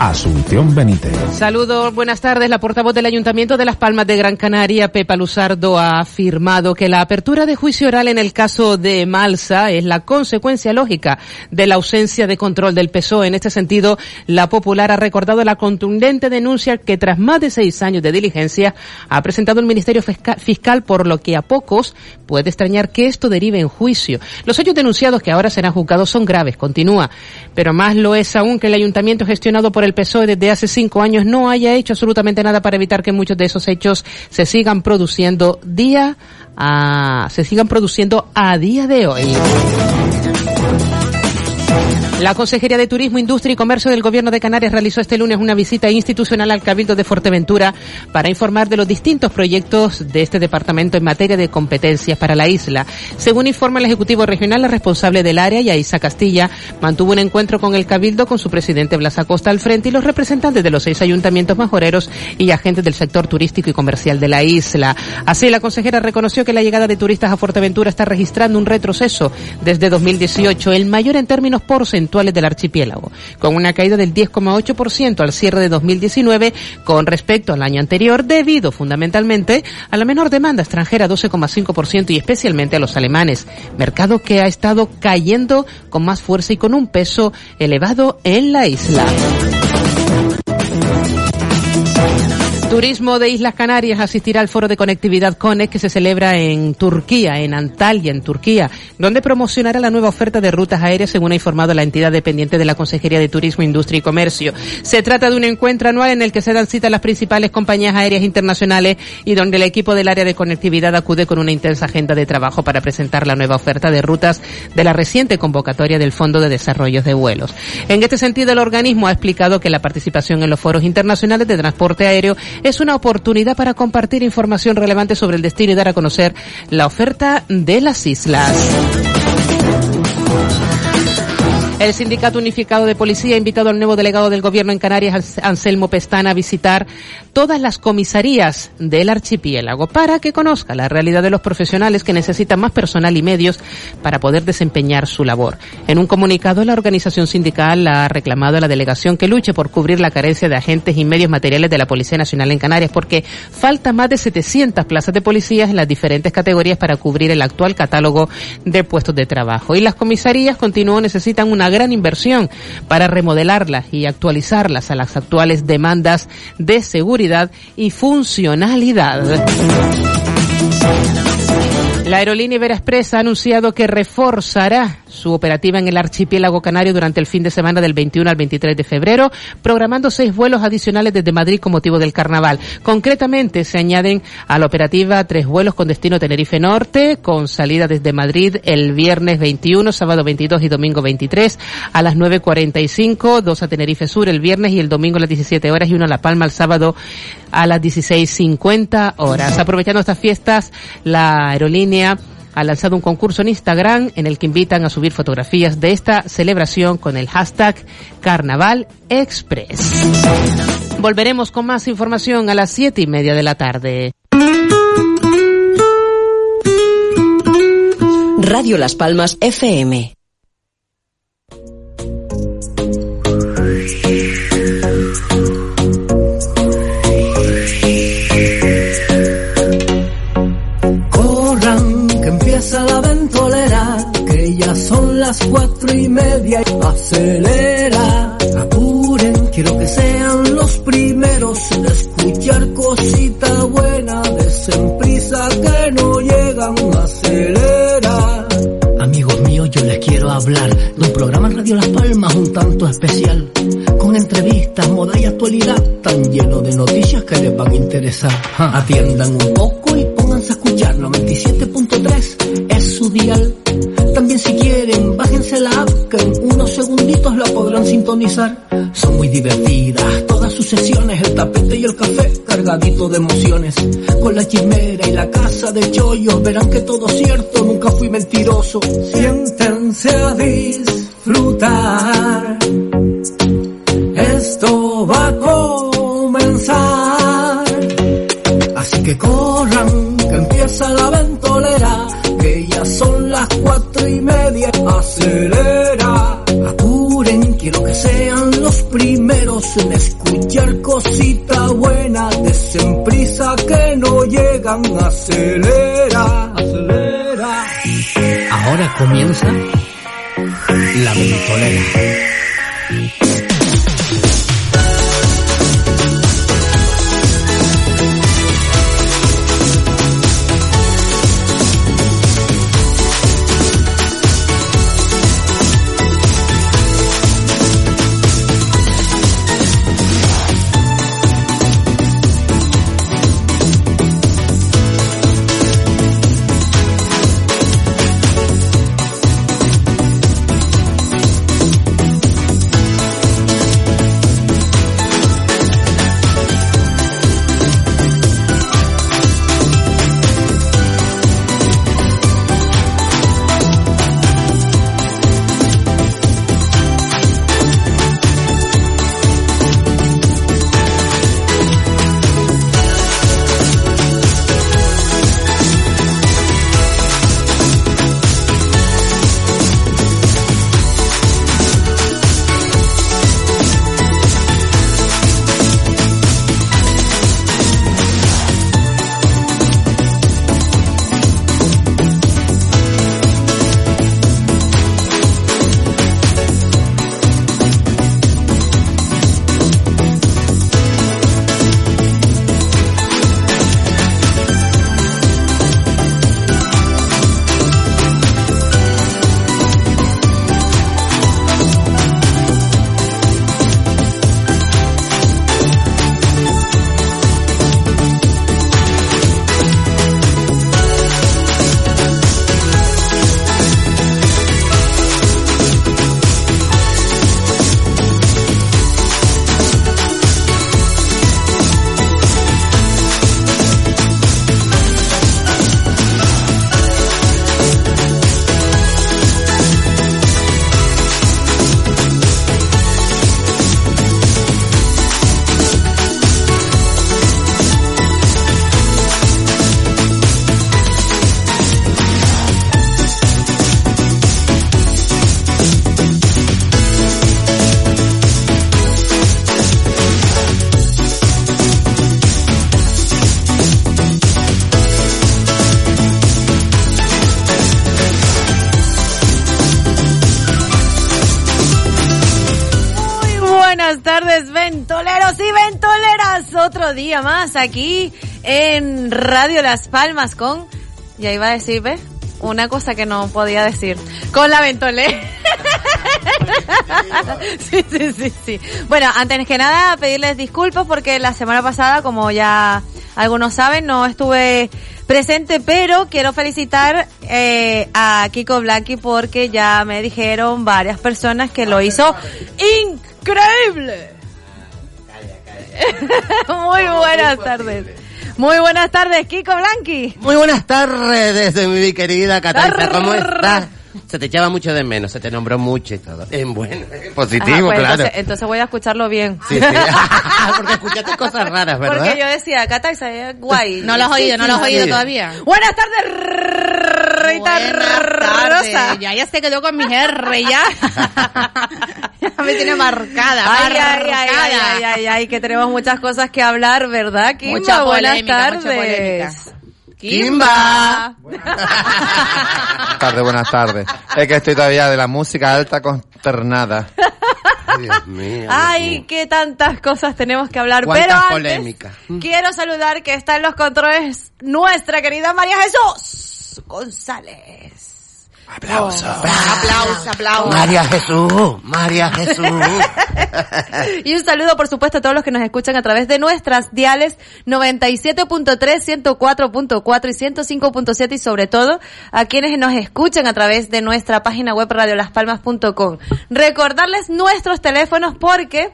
Asunción Benítez. Saludos, buenas tardes. La portavoz del Ayuntamiento de Las Palmas de Gran Canaria, Pepa Luzardo, ha afirmado que la apertura de juicio oral en el caso de Malsa es la consecuencia lógica de la ausencia de control del PSOE. En este sentido, la Popular ha recordado la contundente denuncia que tras más de seis años de diligencia ha presentado el Ministerio Fiscal, por lo que a pocos puede extrañar que esto derive en juicio. Los hechos denunciados que ahora serán juzgados son graves, continúa pero más lo es aún que el ayuntamiento gestionado por el PSOE desde hace cinco años no haya hecho absolutamente nada para evitar que muchos de esos hechos se sigan produciendo día a, se sigan produciendo a día de hoy. La Consejería de Turismo, Industria y Comercio del Gobierno de Canarias realizó este lunes una visita institucional al Cabildo de Fuerteventura para informar de los distintos proyectos de este departamento en materia de competencias para la isla. Según informa el Ejecutivo Regional, la responsable del área, Yaisa Castilla, mantuvo un encuentro con el Cabildo con su presidente Blas Acosta al frente y los representantes de los seis ayuntamientos majoreros y agentes del sector turístico y comercial de la isla. Así, la consejera reconoció que la llegada de turistas a Fuerteventura está registrando un retroceso desde 2018, el mayor en términos porcentuales del archipiélago, con una caída del 10,8% al cierre de 2019 con respecto al año anterior, debido fundamentalmente a la menor demanda extranjera 12,5% y especialmente a los alemanes, mercado que ha estado cayendo con más fuerza y con un peso elevado en la isla. Turismo de Islas Canarias asistirá al foro de conectividad CONEX que se celebra en Turquía, en Antalya, en Turquía, donde promocionará la nueva oferta de rutas aéreas, según ha informado la entidad dependiente de la Consejería de Turismo, Industria y Comercio. Se trata de un encuentro anual en el que se dan cita las principales compañías aéreas internacionales y donde el equipo del área de conectividad acude con una intensa agenda de trabajo para presentar la nueva oferta de rutas de la reciente convocatoria del Fondo de Desarrollo de Vuelos. En este sentido, el organismo ha explicado que la participación en los foros internacionales de transporte aéreo es una oportunidad para compartir información relevante sobre el destino y dar a conocer la oferta de las islas. El Sindicato Unificado de Policía ha invitado al nuevo delegado del Gobierno en Canarias, Anselmo Pestana, a visitar todas las comisarías del archipiélago para que conozca la realidad de los profesionales que necesitan más personal y medios para poder desempeñar su labor. En un comunicado, la organización sindical ha reclamado a la delegación que luche por cubrir la carencia de agentes y medios materiales de la Policía Nacional en Canarias porque falta más de 700 plazas de policías en las diferentes categorías para cubrir el actual catálogo de puestos de trabajo. Y las comisarías, continúan necesitan una gran inversión para remodelarlas y actualizarlas a las actuales demandas de seguridad y funcionalidad. La aerolínea Ibera Express ha anunciado que reforzará su operativa en el archipiélago canario durante el fin de semana del 21 al 23 de febrero, programando seis vuelos adicionales desde Madrid con motivo del carnaval. Concretamente, se añaden a la operativa tres vuelos con destino Tenerife Norte, con salida desde Madrid el viernes 21, sábado 22 y domingo 23 a las 9.45, dos a Tenerife Sur el viernes y el domingo a las 17 horas y uno a La Palma el sábado a las 16.50 horas. Aprovechando estas fiestas, la aerolínea ha lanzado un concurso en Instagram en el que invitan a subir fotografías de esta celebración con el hashtag Carnaval Express. Volveremos con más información a las siete y media de la tarde. Radio Las Palmas FM. Las cuatro y media. Acelera, apuren, quiero que sean los primeros en escuchar cosita buena. Desen prisa que no llegan, acelera. Amigos míos, yo les quiero hablar hablar de un programa en Radio Las Palmas un tanto especial, con entrevistas, moda y actualidad, tan lleno de noticias que les van a interesar. Atiendan un poco y pónganse a escuchar 97.3 es su dial. También si quieren, bájense la app que en unos segunditos la podrán sintonizar. Son muy divertidas todas sus sesiones, el tapete y el café cargadito de emociones. Con la chimera y la casa de chollos verán que todo es cierto, nunca fui mentiroso. Siéntense a disfrutar. Esto va a comenzar. Así que corran, que empieza la ventolera, comienza la ventolera. Ventoleros y ventoleras. Otro día más aquí en Radio Las Palmas con, ya iba a decir, ¿ves? Una cosa que no podía decir. Con la ventolera. sí, sí, sí, sí. Bueno, antes que nada, pedirles disculpas porque la semana pasada, como ya algunos saben, no estuve presente, pero quiero felicitar eh, a Kiko Blanqui porque ya me dijeron varias personas que lo hizo increíble. Muy buenas tardes. Muy buenas tardes, Kiko Blanqui. Muy buenas tardes, desde mi querida Catalina. ¿Cómo estás? Se te echaba mucho de menos, se te nombró mucho y todo. En bueno, en positivo, Ajá, pues claro. entonces, entonces voy a escucharlo bien. Sí, sí. Porque escuchaste cosas raras, ¿verdad? Porque yo decía, Cata, se guay. No lo has oído, no lo has oído todavía. Buenas tardes, Rita Rosa. Ya, ya se quedó con mi R, ya. ya me tiene marcada, Ay, ay, ay, marcada. ay, ay, ay, ay, que tenemos muchas cosas que hablar, ¿verdad, Kimba? Mucha Buenas polémica, mucha tardes. polémica. Kimba. Buenas tardes, buenas tardes. Es que estoy todavía de la música alta consternada. Dios mío. Dios Ay, mío. qué tantas cosas tenemos que hablar. Cuántas Pero antes, polémicas. quiero saludar que está en los controles nuestra querida María Jesús González. Aplauso. Aplauso, aplauso. María Jesús, María Jesús. Y un saludo, por supuesto, a todos los que nos escuchan a través de nuestras diales 97.3, 104.4 y 105.7 y sobre todo a quienes nos escuchan a través de nuestra página web radiolaspalmas.com. Recordarles nuestros teléfonos porque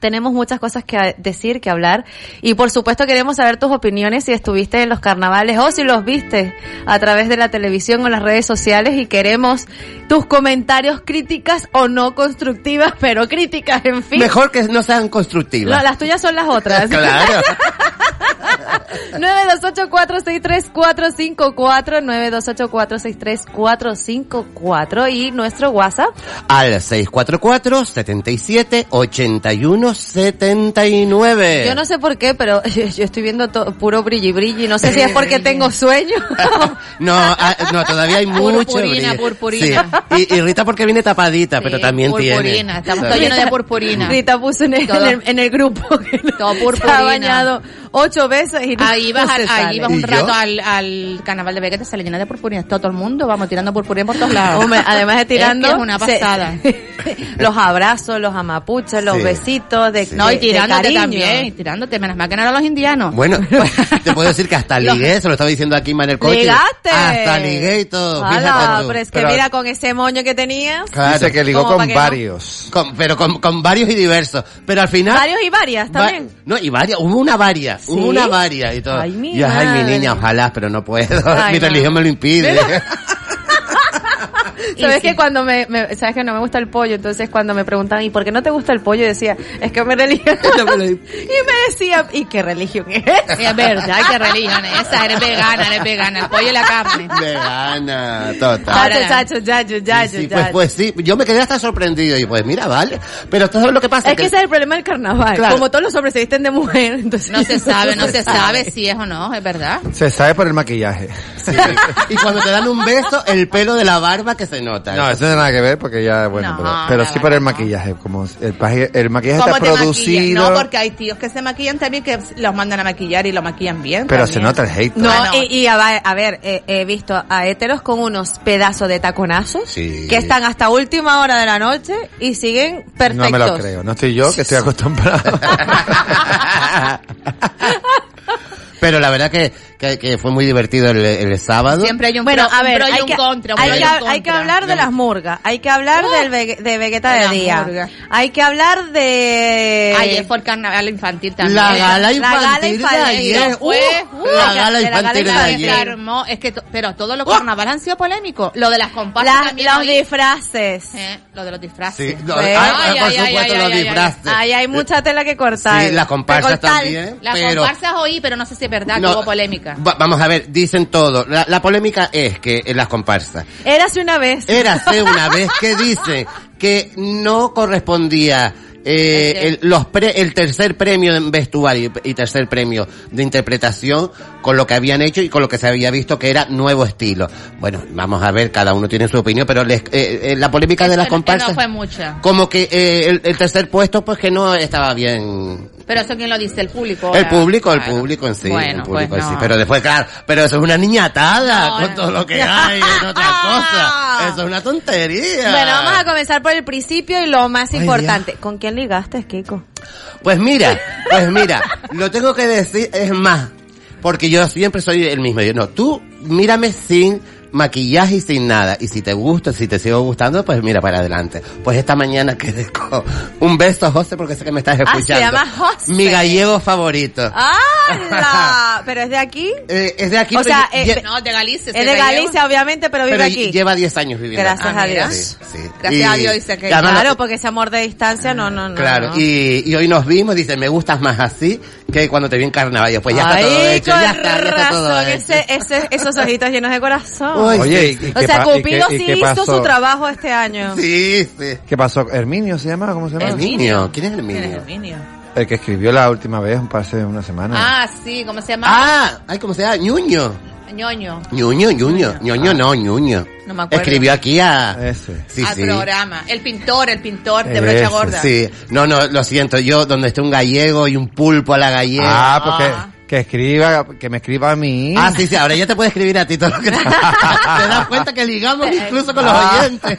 tenemos muchas cosas que decir, que hablar y por supuesto queremos saber tus opiniones si estuviste en los carnavales o si los viste a través de la televisión o las redes sociales y queremos tus comentarios críticas o no constructivas, pero críticas, en fin. Mejor que no sean constructivas. No, las tuyas son las otras. Claro. 928-463-454, 928-463-454 y nuestro WhatsApp. Al 644-77-81-79. Yo no sé por qué, pero yo, yo estoy viendo to- puro brilli brilli. No sé si es porque tengo sueño. No, ah, no, todavía hay mucho Purpurina, brillo. purpurina. Sí. Y, y Rita porque viene tapadita, pero también tiene. Purpurina, estamos todos llenos de purpurina. Rita puso en el, Todo. en el, en el grupo que Todo se purpurina. ha bañado ocho veces y no, Ahí vas, no ahí vas un rato al, al carnaval de Vega, se le llena de purpurina. Todo el mundo, vamos tirando purpurina por todos lados. Hombre, además de tirando Es, que es una se- pasada. los abrazos, los amapuches, los Sí. besitos de, No, de- y de tirándote cariño. también, y tirándote, menos mal que no eran los indianos. Bueno, te puedo decir que hasta ligué, se lo estaba diciendo aquí en el coche. ¡Ligaste! Hasta ligué y todo. Hala, pero es que Pero- mira con ese moño que tenías. Claro. Dice que ligó con que no. varios. Con- pero con, con varios y diversos. Pero al final... Varios y varias va- también. no, y varias, hubo una varia, ¿Sí? hubo una varia y todo. Ay, mi y ay, mi niña, ojalá, pero no puedo. Ay, mi no. religión me lo impide. Sabes sí. que cuando me, me- sabes que no me gusta el pollo, entonces cuando me preguntaban, ¿y por qué no te gusta el pollo? Yo decía, es que mi religión. y me decía, ¿y qué religión es? Es verdad, que religión es esa, eres vegana, eres vegana, el pollo y la carne. Vegana, total. Chacho, chacho, chacho, chacho, Sí, pues, chacho. pues sí, yo me quedé hasta sorprendido y pues mira, vale. Pero todo lo que pasa Es que ese es el problema del carnaval. Claro. Como todos los hombres se visten de mujer, entonces No se sabe, no se sabe si es o no, es verdad. Se sabe por el maquillaje. Sí. y cuando te dan un beso, el pelo de la barba que se nota. No, eso no tiene nada que ver porque ya, bueno, No, pero, la sí por verdad el no. maquillaje. Como el, paje- el maquillaje ¿Cómo está te maquillan? producido, No, porque hay tíos que se maquillan también que los mandan a maquillar y lo maquillan bien. pero también. se nota el hate. No, Ah, no. y, y a, va- a ver, eh, he visto a héteros con unos pedazos de taconazos Sí. que están hasta última hora de la noche y siguen perfectos. No me lo creo. No estoy yo que estoy acostumbrado. Pero la verdad que, que, que fue muy divertido el, el sábado. Siempre hay un Bueno, pro, a un ver, pro y hay un que, contra. hay, que, hay que contra. hablar de las murgas, hay que hablar del vege- de Vegeta de de día, murgas. hay que hablar de... Ayer fue el carnaval infantil también. La gala La infantil gala de ayer. Fue, Uh, la gala la infantil de ayer. es que, pero todos los carnavales han sido polémicos. Lo de las comparsas también los disfraces. Eh, lo de los disfraces. Sí, por supuesto ay, los disfraces. Ahí hay mucha tela que cortar. Sí, las comparsas también. Las comparsas oí, pero no sé si es verdad que hubo polémica. Va- vamos a ver, dicen todo. La, la polémica es que en las comparsas. Érase una vez. Érase una vez que dice que no correspondía eh, el, los pre- el tercer premio en vestuario y tercer premio de interpretación con lo que habían hecho y con lo que se había visto que era nuevo estilo. Bueno, vamos a ver, cada uno tiene su opinión, pero les- eh, eh, la polémica de las comparsas, No fue mucha. como que eh, el, el tercer puesto pues que no estaba bien Pero eso quién lo dice, el público. el ¿verdad? público, el Bueno. público en sí, Bueno, el público pues en sí. Pero después, claro, pero eso es una niñatada No, con todo lo que hay en otra cosa. Eso es una tontería. Bueno, vamos a comenzar por el principio y lo más Ay, importante. ¿Con ligaste, Kiko? Pues mira, pues mira, lo tengo que decir, es más, porque yo siempre soy el mismo. Yo, no, tú mírame sin maquillaje y sin nada. Y si te gusta, si te sigo gustando, pues mira para adelante. Pues esta mañana quedé con un beso, José, porque sé que me estás Ah, se escuchando. llama José. Mi gallego favorito. ¡Hala! ¿Pero es de aquí? Eh, es de aquí, O sea, lle- eh, No, de Galicia. Es de Galicia, obviamente, pero vive pero aquí. lleva 10 años viviendo. Gracias a Ah, mira. Dios. Sí, sí. Gracias a Dios, dice que- Claro, porque ese amor de distancia, no, no, no. Claro, no. y, y hoy nos vimos, dice, me gustas más así que cuando te vi en carnaval. Yo, Pues ya está Ay, todo hecho, ya está, ya está todo hecho. ese, ese, esos ojitos llenos de corazón. Oye, ¿y, y o sea, Cupido sí qué hizo pasó? su trabajo este año. Sí, sí. ¿Qué pasó? ¿Herminio se llama? ¿Cómo se llama? Herminio, ¿quién es ¿Quién es Herminio? Herminio? El que escribió la última vez, hace una semana. Ah, sí, ¿cómo se llama? Ah, ay, ¿cómo se llama? Ñuño. Ñoño. Ñuño, Ñuño. Ñoño no, Ñuño. No me acuerdo. Escribió aquí a... Ese. Sí, al sí. programa. El pintor, el pintor de Ese, brocha gorda. Sí, no, no, lo siento, yo donde esté un gallego y un pulpo a la gallega. Ah, porque... Que escriba, que me escriba a mí. Ah, sí, sí, ahora ya te puede escribir a ti todo lo que te, te das cuenta que ligamos incluso con los Ah. oyentes.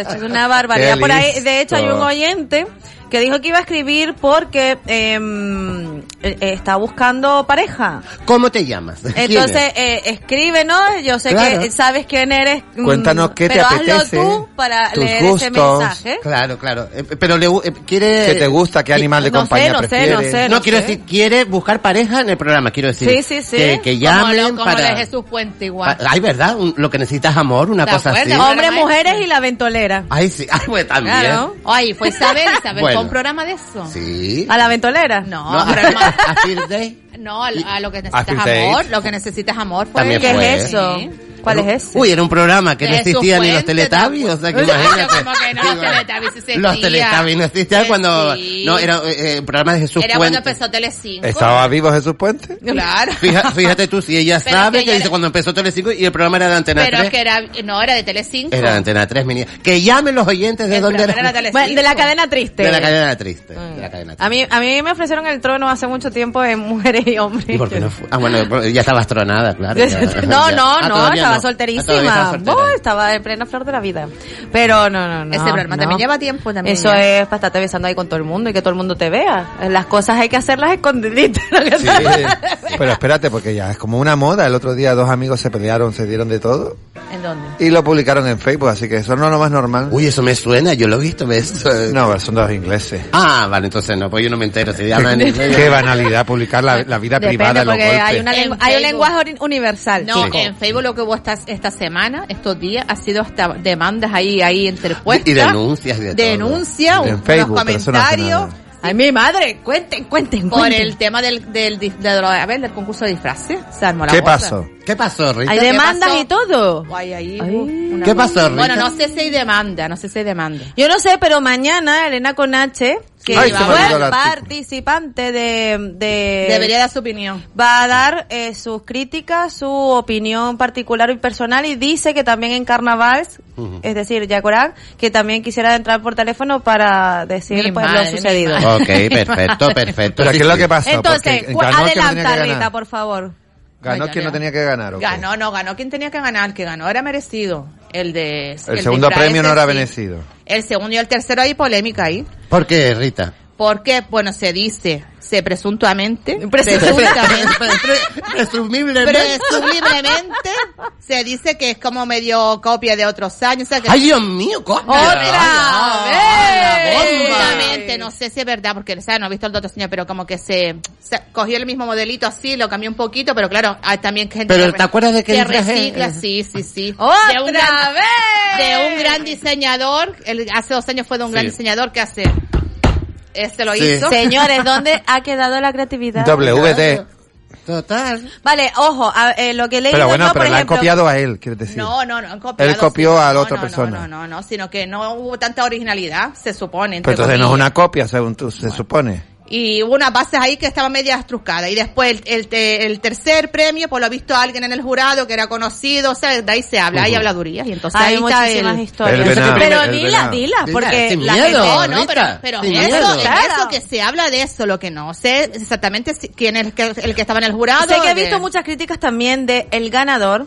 Esto es una barbaridad. Por ahí, de hecho, hay un oyente que dijo que iba a escribir porque em, eh, está buscando pareja. ¿Cómo te llamas? ¿Quién Entonces, es? eh, escríbenos. Yo sé Claro. que sabes quién eres. mm, Cuéntanos qué te pero apetece, hazlo tú para tus leer ese gustos. mensaje. Claro, claro. Eh, Pero le eh, quiere... ¿Qué te gusta? ¿Qué animal de no sé, compañía no sé, no sé, No, no quiero sé. decir, quiere buscar pareja en el programa, quiero decir. Sí, sí, sí. Que, que Como, llamen lo, como para... de Jesús Puente igual. Ah, Ay, ¿verdad? Un- lo que necesitas amor, una ¿Te cosa así. Hombres, mujeres y la ventolera. Ay, sí. Ay, pues también. Claro. Ay, fue Isabel, Isabel, Bueno. Un programa de eso. Sí. ¿A la ventolera? No, No, programa- a First Day. no, a, a lo que A necesitas amor, lo que necesitas amor fue También ¿Qué fue. es eso? ¿Cuál es ese? Uy, era un programa que no existía ni los Puente Teletubbies, o sea que imagínate. Como que no, los Teletubbies existían. Los Teletubbies no existían cuando... No, era eh, un programa de Jesús Era cuando Puente. empezó Telecinco. ¿Estaba vivo Jesús Puente? Claro. Fija- Fíjate tú, si ella Pero sabe que que, ella dice era- cuando empezó Telecinco y el programa era de Antena Pero 3. es que era, no, era de Telecinco. Era de Antena 3, mi niña. Que llamen los oyentes de El dónde era. era Telecinco. Bueno, de la cadena triste. De la cadena triste. De la cadena triste. A mí, a mí me ofrecieron el trono hace mucho tiempo en mujeres y hombres. ¿Y por qué no fue? Ah, bueno, ya estabas tronada, claro. ya- no, ya. no, Ah, no, estaba no. solterísima. Todavía estaba. Oh, en plena flor de la vida. Pero no, no, no. Ese programa no. también lleva tiempo también. Eso ya. es para estarte besando ahí con todo el mundo y que todo el mundo te vea. Las cosas hay que hacerlas escondiditas. Sí, pero espérate, porque ya es como una moda. El otro día dos amigos se pelearon, se dieron de todo ¿En dónde? y lo publicaron en Facebook, así que eso no es lo más normal. Uy, eso me suena, yo lo he visto, ¿ves? No, son dos ingleses. Ah, vale, entonces no, pues yo no me entero. Si hablan en inglés. Qué banalidad publicar la, la vida privada Depende de los porque hay, golpes. una hay un lenguaje uni- universal. No, chico. en Facebook lo que hubo esta, esta semana, estos días, ha sido hasta demandas ahí, ahí interpuestas. Y denuncias de todo. Denuncia, unos Facebook, eso no hace comentarios. Ay, mi madre, cuenten, cuenten, Por cuenten. el tema del, del, del, a ver, del concurso de disfraces. Se armó la ¿Qué cosa. pasó? ¿Qué pasó, Rita? Hay ¿Qué demandas y todo. Guay, ahí Ay. una ¿Qué pasó, Rita? Bueno, no sé si hay demanda, no sé si hay demanda. Yo no sé, pero mañana Elena Conache, que Ay, artículo. participante de, de Debería dar su opinión. va a dar eh, sus críticas, su opinión particular y personal y dice que también en carnaval, es decir, Yacorán, que también quisiera entrar por teléfono para decir Mi pues madre, lo sucedido. Ok, perfecto, perfecto. Pero Sí, ¿qué es lo que pasó? Entonces, adelanta Rita, por favor. Ganó quien no tenía que ganar. ¿o qué? Ganó, no, ganó quien tenía que ganar, el que ganó era merecido. El de... El segundo disfraz premio no era sí. merecido. El segundo y el tercero hay polémica ahí. ¿Por qué, Rita? Porque, bueno, se dice, se presuntamente, Presuntamente. Presumiblemente. presumiblemente, se dice que es como medio copia de otros años. O sea, que Ay, Dios mío, copia. ¡Otra vez! Presuntamente, no sé si es verdad, porque o sea, no he visto el otro señor, pero como que se, se cogió el mismo modelito así, lo cambió un poquito, pero claro, hay también gente Pero, que, ¿te acuerdas de qué que es? recicla, sí, sí, sí. ¡Otra de un gran, vez! de un gran diseñador, el, hace dos años fue de un gran diseñador que hace, este lo Sí. hizo. Señores, ¿dónde ha quedado la creatividad? WD. Total. Vale, ojo, a- eh, lo que he leído Pero bueno, yo, pero le han copiado a él, quieres decir. No, no, no, han copiado, Él copió sí. a la No, otra no, persona. No, no, no, sino que no hubo tanta originalidad, se supone. Pero entonces no es comillas. una copia, según tú, se supone. Y hubo unas bases ahí que estaban medias truscadas. Y después el, el, el tercer premio, pues lo ha visto alguien en el jurado que era conocido, o sea, de ahí se habla, hay habladurías. Y entonces hay ahí está muchísimas el... historias. El venado, pero dila, dila, porque sin la miedo. gente- No, no, pero, pero sin eso, miedo. Claro. eso que se habla de eso, lo que no sé exactamente si- quién es el que, el que estaba en el jurado. Sé que he de- visto muchas críticas también de el ganador,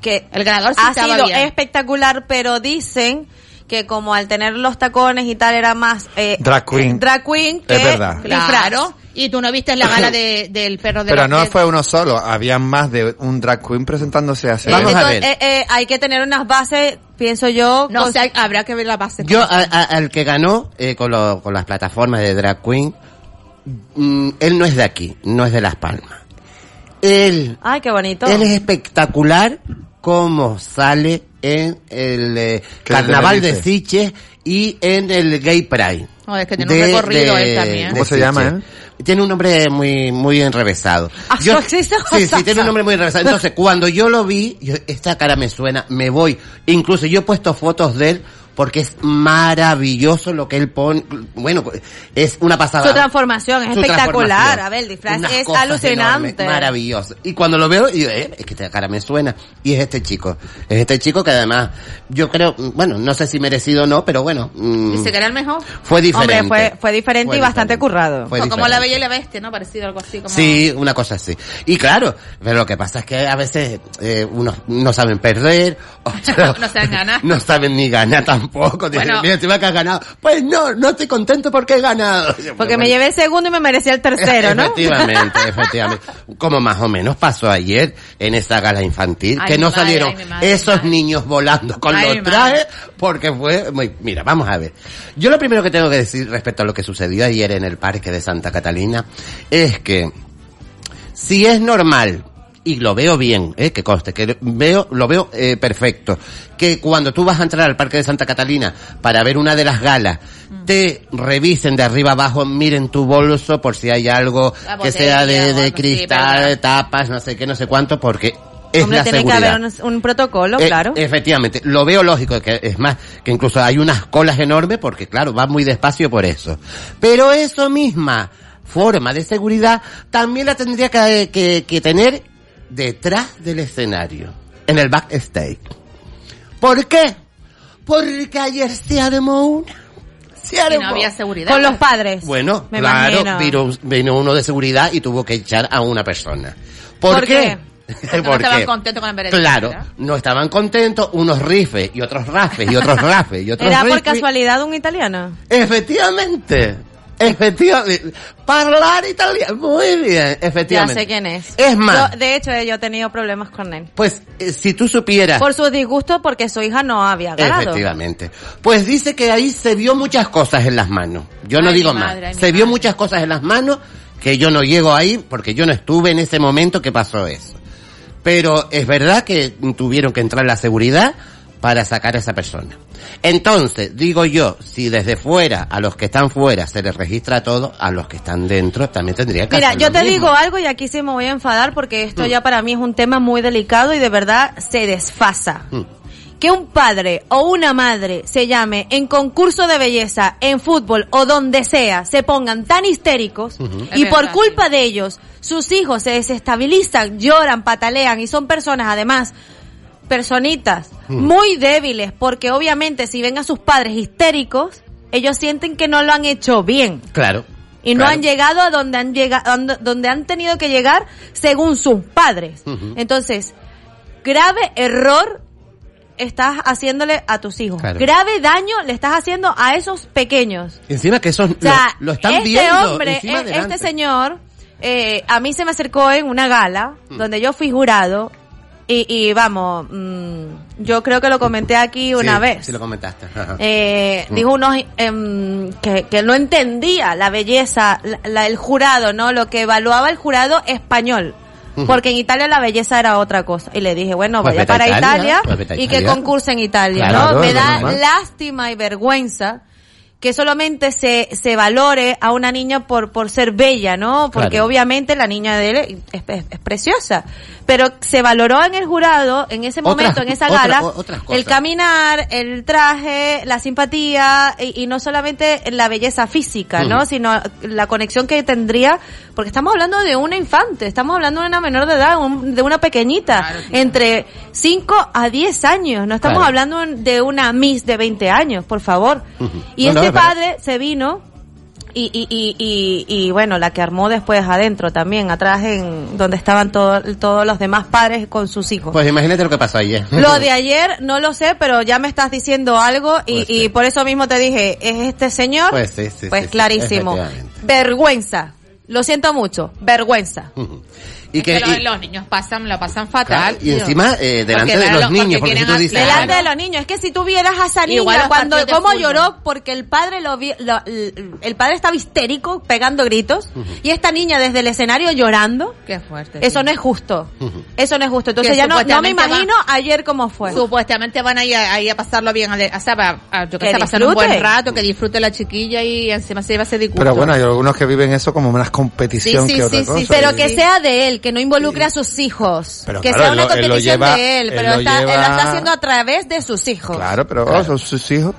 que El ganador sí ha sido bien. espectacular, pero dicen que como al tener los tacones y tal era más eh, Drag queen. eh, drag queen que Es verdad. Claro. Y tú no viste la gala de, del perro de Pero la- no fue uno solo, había más de un drag queen presentándose así. Vamos a ver. eh, eh, hay que tener unas bases, pienso yo. No con- sé, habrá que ver la base. Yo, a- a- al que ganó eh, con, lo- con las plataformas de Drag Queen, mm, él no es de aquí, no es de Las Palmas. Él, Ay, qué bonito. él es espectacular como sale en el eh, ¿Qué Carnaval de? Siches y en el Gay Pride. No, es que tiene un recorrido él también. ¿Cómo se llama él? Tiene un nombre muy muy enrevesado. Ah, Yo- sí, sí, tiene un nombre muy enrevesado. Entonces, cuando yo lo vi, yo, esta cara me suena, me voy. Incluso yo he puesto fotos de él porque es maravilloso lo que él pone. Bueno, es una pasada. Su transformación es Su espectacular. transformación. A ver, el disfraz Unas es cosas alucinante. enormes, maravilloso. Y cuando lo veo, digo, eh, es que esta cara me suena. Y es este chico. Es este chico que además, yo creo, bueno, no sé si merecido o no, pero bueno. mm, Dice que era el mejor. fue diferente. Hombre, fue, fue diferente Fue y bastante diferente. currado. Fue como la bella y la bestia, ¿no? Parecido algo así como... Sí, una cosa así. Y claro, pero lo que pasa es que a veces eh, unos no saben perder, otros No saben ganar. no saben ni ganar tampoco. Dicen, Bueno. mira, encima que has ganado. Pues no, no estoy contento porque he ganado. Porque me llevé el segundo y me merecía el tercero, ¿no? Efectivamente, efectivamente. Como más o menos pasó ayer en esa gala infantil, Ay, que no madre, salieron ay, madre, esos niños volando con Ay, los trajes, porque fue muy... Mira, vamos a ver. Yo lo primero que tengo que decir respecto a lo que sucedió ayer en el parque de Santa Catalina es que si es normal y lo veo bien, eh, que conste, que veo, lo veo eh, perfecto, que cuando tú vas a entrar al Parque de Santa Catalina para ver una de las galas, Mm. te revisen de arriba abajo, miren tu bolso por si hay algo La que sea de, cristal, tapas, no sé qué, no sé cuánto, porque es Hombre, la tiene seguridad. que haber un, un protocolo, Eh, claro. Efectivamente, lo veo lógico, que es más, que incluso hay unas colas enormes porque claro, va muy despacio por eso. Pero eso misma forma de seguridad también la tendría que, que- que tener detrás del escenario, en el backstage. ¿Por qué? Porque ayer se armó una. Se Y armó. no había seguridad. Con los padres. Bueno, Me claro, vino, vino uno de seguridad y tuvo que echar a una persona. ¿Por, ¿Por qué? Porque no estaban contentos con el veredicto, Claro, no estaban contentos, unos rifes y otros rafes y otros rafes y otros ¿Era por casualidad un italiano? Efectivamente. Efectivamente. Hablar italiano. Muy bien, Ya efectivamente. sé quién es. Es más, Yo- de hecho, eh, yo he tenido problemas con él. pues eh, si tú supieras. Por su disgusto porque su hija no había ganado. Efectivamente. Pues dice que ahí se vio muchas cosas en las manos. Yo no digo más. madre, mi se vio muchas cosas en las manos que yo no llego ahí porque yo no estuve en ese momento que pasó eso. Pero es verdad que tuvieron que entrar la seguridad para sacar a esa persona. Entonces, digo yo, si desde fuera a los que están fuera se les registra todo, a los que están dentro también tendría que Mira, hacer yo lo te mismo. digo algo y aquí sí me voy a enfadar porque esto Mm. ya para mí es un tema muy delicado y de verdad se desfasa. Mm. Que un padre o una madre se llame en concurso de belleza, en fútbol o donde sea, se pongan tan histéricos y por culpa de ellos sus hijos se desestabilizan, lloran, patalean y son personas además personitas muy débiles porque obviamente si ven a sus padres histéricos, ellos sienten que no lo han hecho bien Claro. y no claro. han llegado a donde han llegado, donde han tenido que llegar según sus padres. Entonces, grave error estás haciéndole a tus hijos. Claro. Grave daño le estás haciendo a esos pequeños. Encima que esos O sea, lo, lo están este viendo. hombre, e- delante. este señor, eh, a mí se me acercó en una gala Mm. donde yo fui jurado y, y vamos, mm, yo creo que lo comenté aquí una Sí, vez. Sí, lo comentaste. Ajá. Eh, Mm. dijo unos em, que, que no entendía la belleza, la, la- el jurado, ¿no? Lo que evaluaba el jurado español. Porque en Italia la belleza era otra cosa. Y le dije, bueno, Pues vaya para Italia, Italia, pues y que concurse en Italia, Claro, ¿no? Me da normal. lástima y vergüenza que solamente se, se valore a una niña por, por ser bella, ¿no? Porque Claro. obviamente la niña de él es, es- es preciosa. Pero se valoró en el jurado, en ese Otras- momento, en esa gala, el caminar, el traje, la simpatía y, y no solamente la belleza física, ¿no? Sino la conexión que tendría, porque estamos hablando de una infante, estamos hablando de una menor de edad, un- de una pequeñita, entre 5 a 10 años, no estamos Claro. hablando de una Miss de 20 años, por favor. Y no, este verdad. padre se vino y, y, y, y, bueno, la que armó después adentro también, atrás en donde estaban todo- todos los demás padres con sus hijos. Pues imagínate lo que pasó ayer. Lo de ayer no lo sé, pero ya me estás diciendo algo y, Pues por eso mismo te dije, ¿es este señor? Pues sí, sí, Pues clarísimo. Vergüenza. Lo siento mucho. Vergüenza. Y Es que, los, y- los niños pasan, lo pasan fatal. claro, y encima eh, delante Porque de la- los porque niños, porque si quieren tú hacer- dices, Delante "Ah, de los niños. Es que si tú vieras a esa niña los cuando, cómo lloró porque el padre lo vi, lo- el, padre estaba histérico, pegando gritos, y esta niña desde el escenario llorando, Qué fuerte. eso tío. no es justo. Ujú. Eso no es justo. Entonces Que ya no, no me imagino ayer cómo fue. Supuestamente van ahí a, ahí a pasarlo bien, a, a, a, a- yo que Que sé, a pasar un disfrute. buen rato, que disfrute la chiquilla y encima se lleva ese disgusto. Pero bueno, hay algunos que viven eso como más competición Sí, sí, que otra sí, cosa. sí, Pero que sea de él, él, que no involucre a sus hijos. Pero que claro, sea una él lo- él lo competición lleva- de él, él pero lo está, él lo está haciendo a través de sus hijos. Claro, pero Claro. son sus hijos.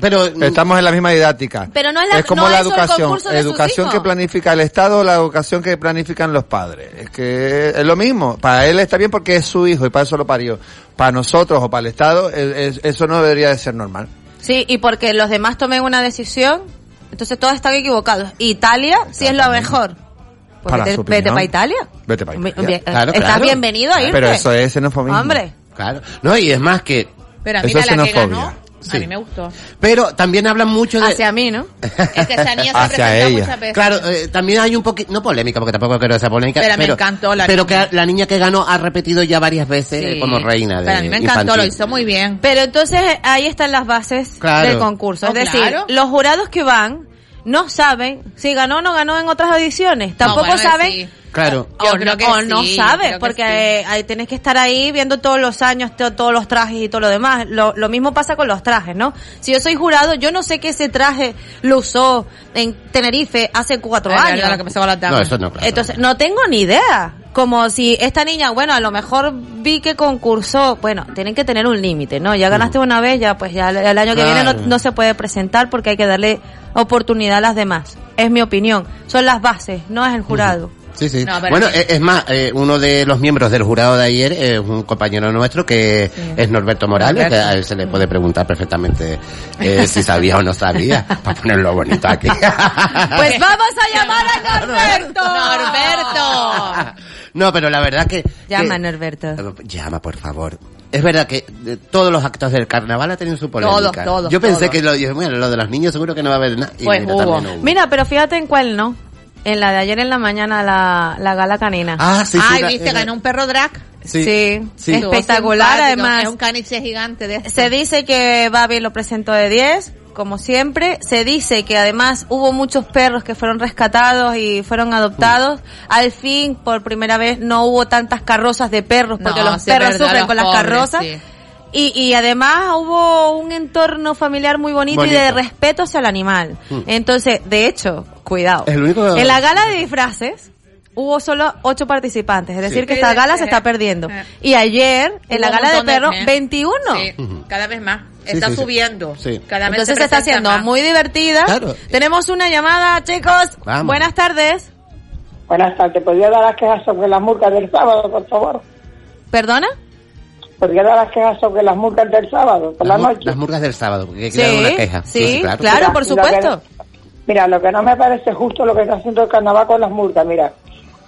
Pero, Estamos en la misma didáctica. Pero no es la- es como no la el educación. concurso de sus Educación hijos. que planifica el Estado o la educación que planifican los padres. Es que es lo mismo. Para él está bien porque es su hijo y para eso lo parió. Para nosotros o para el Estado, es- es- eso no debería de ser normal. Sí, y porque los demás tomen una decisión, entonces todos están equivocados. Italia sí es lo mejor. Pues Para vete, su vete para Italia. Vete para Bien, Italia. Claro, Estás claro. bienvenido a irte. Pero eso es xenofobismo. Hombre. Claro. No, y es más que... Pero a Eso es xenofobia. Sí. a mí me gustó. Pero también hablan mucho de... Hacia mí, ¿no? Es que esa niña se ha Hacia ella. muchas veces. Claro, eh, también hay un poquito, no polémica, porque tampoco creo que sea polémica. Pero me encantó la Pero niña. que la niña que ganó ha repetido ya varias veces Sí. eh, como reina de Pero a mí me encantó, infantil. lo hizo muy bien. Pero entonces ahí están las bases Claro. del concurso. Es No, decir, claro. los jurados que van no saben si ganó o no ganó en otras ediciones. Tampoco bueno, saben sí. Claro. Yo o, creo no, que o sí, no yo sabes, creo que porque sí. eh, ahí tienes que estar ahí viendo todos los años, to- todos los trajes y todo lo demás. Lo, lo mismo pasa con los trajes, ¿no? Si yo soy jurado, yo no sé que ese traje lo usó en Tenerife hace cuatro Es años. que la. No, eso no, claro. Entonces, no tengo ni idea. Como si esta niña, bueno, a lo mejor vi que concursó, bueno, tienen que tener un límite, ¿no? Ya ganaste una vez, ya pues ya el, año que viene no se puede presentar porque hay que darle oportunidad a las demás. Es mi opinión. Son las bases, no es el jurado. Sí, sí. No, pero bueno, sí. eh, es más, eh, uno de los miembros del jurado de ayer es un compañero nuestro que es Norberto Morales, Norberto. que a él se le puede preguntar perfectamente eh, si sabía o no sabía, para ponerlo bonito aquí. Pues vamos a llamar a Norberto. Norberto. No, pero la verdad que... Llama, que- Norberto. Llama, por favor. Es verdad que eh, todos los actos del carnaval han tenido su polémica. Todos, todos, Yo pensé todos. que lo, yo, bueno, lo de los niños seguro que no va a haber nada. Pues mira, hubo. también hubo. Mira, pero fíjate en cuál no. En la de ayer en la mañana, la, la gala canina. Ah, sí, sí. Ay, viste, era- ganó un perro drag. Sí. Sí, sí. espectacular además. Es un caniche gigante de estos. Se dice que Babi lo presentó de 10, como siempre. Se dice que además hubo muchos perros que fueron rescatados y fueron adoptados. Al fin, por primera vez, no hubo tantas carrozas de perros, porque No, los sí, perros verdad, sufren los con las carrozas. sí. Y, y además hubo un entorno familiar muy bonito, y de respeto hacia el animal. Mm. Entonces, de hecho, cuidado. El único- En la gala de disfraces hubo solo ocho participantes, es decir, Sí. que esta gala se está perdiendo. Eh. Y ayer, en Hubo la gala de de- perros, eh. 21. Sí, cada vez más. Está sí, sí. subiendo. Sí. Cada vez Entonces se está haciendo más. muy divertida. Claro. Tenemos una llamada, chicos. Vamos. Buenas tardes. Buenas tardes. ¿Podría dar las quejas sobre las multas del sábado, por favor? ¿Perdona? ¿Podría dar las quejas sobre las multas del sábado, por la Las, mu- noche? las murgas del sábado, porque hay que Sí, dar una queja. sí, claro, Mira, por lo que- supuesto. mira, lo que no me parece justo lo que está haciendo el carnaval con las multas. Mira,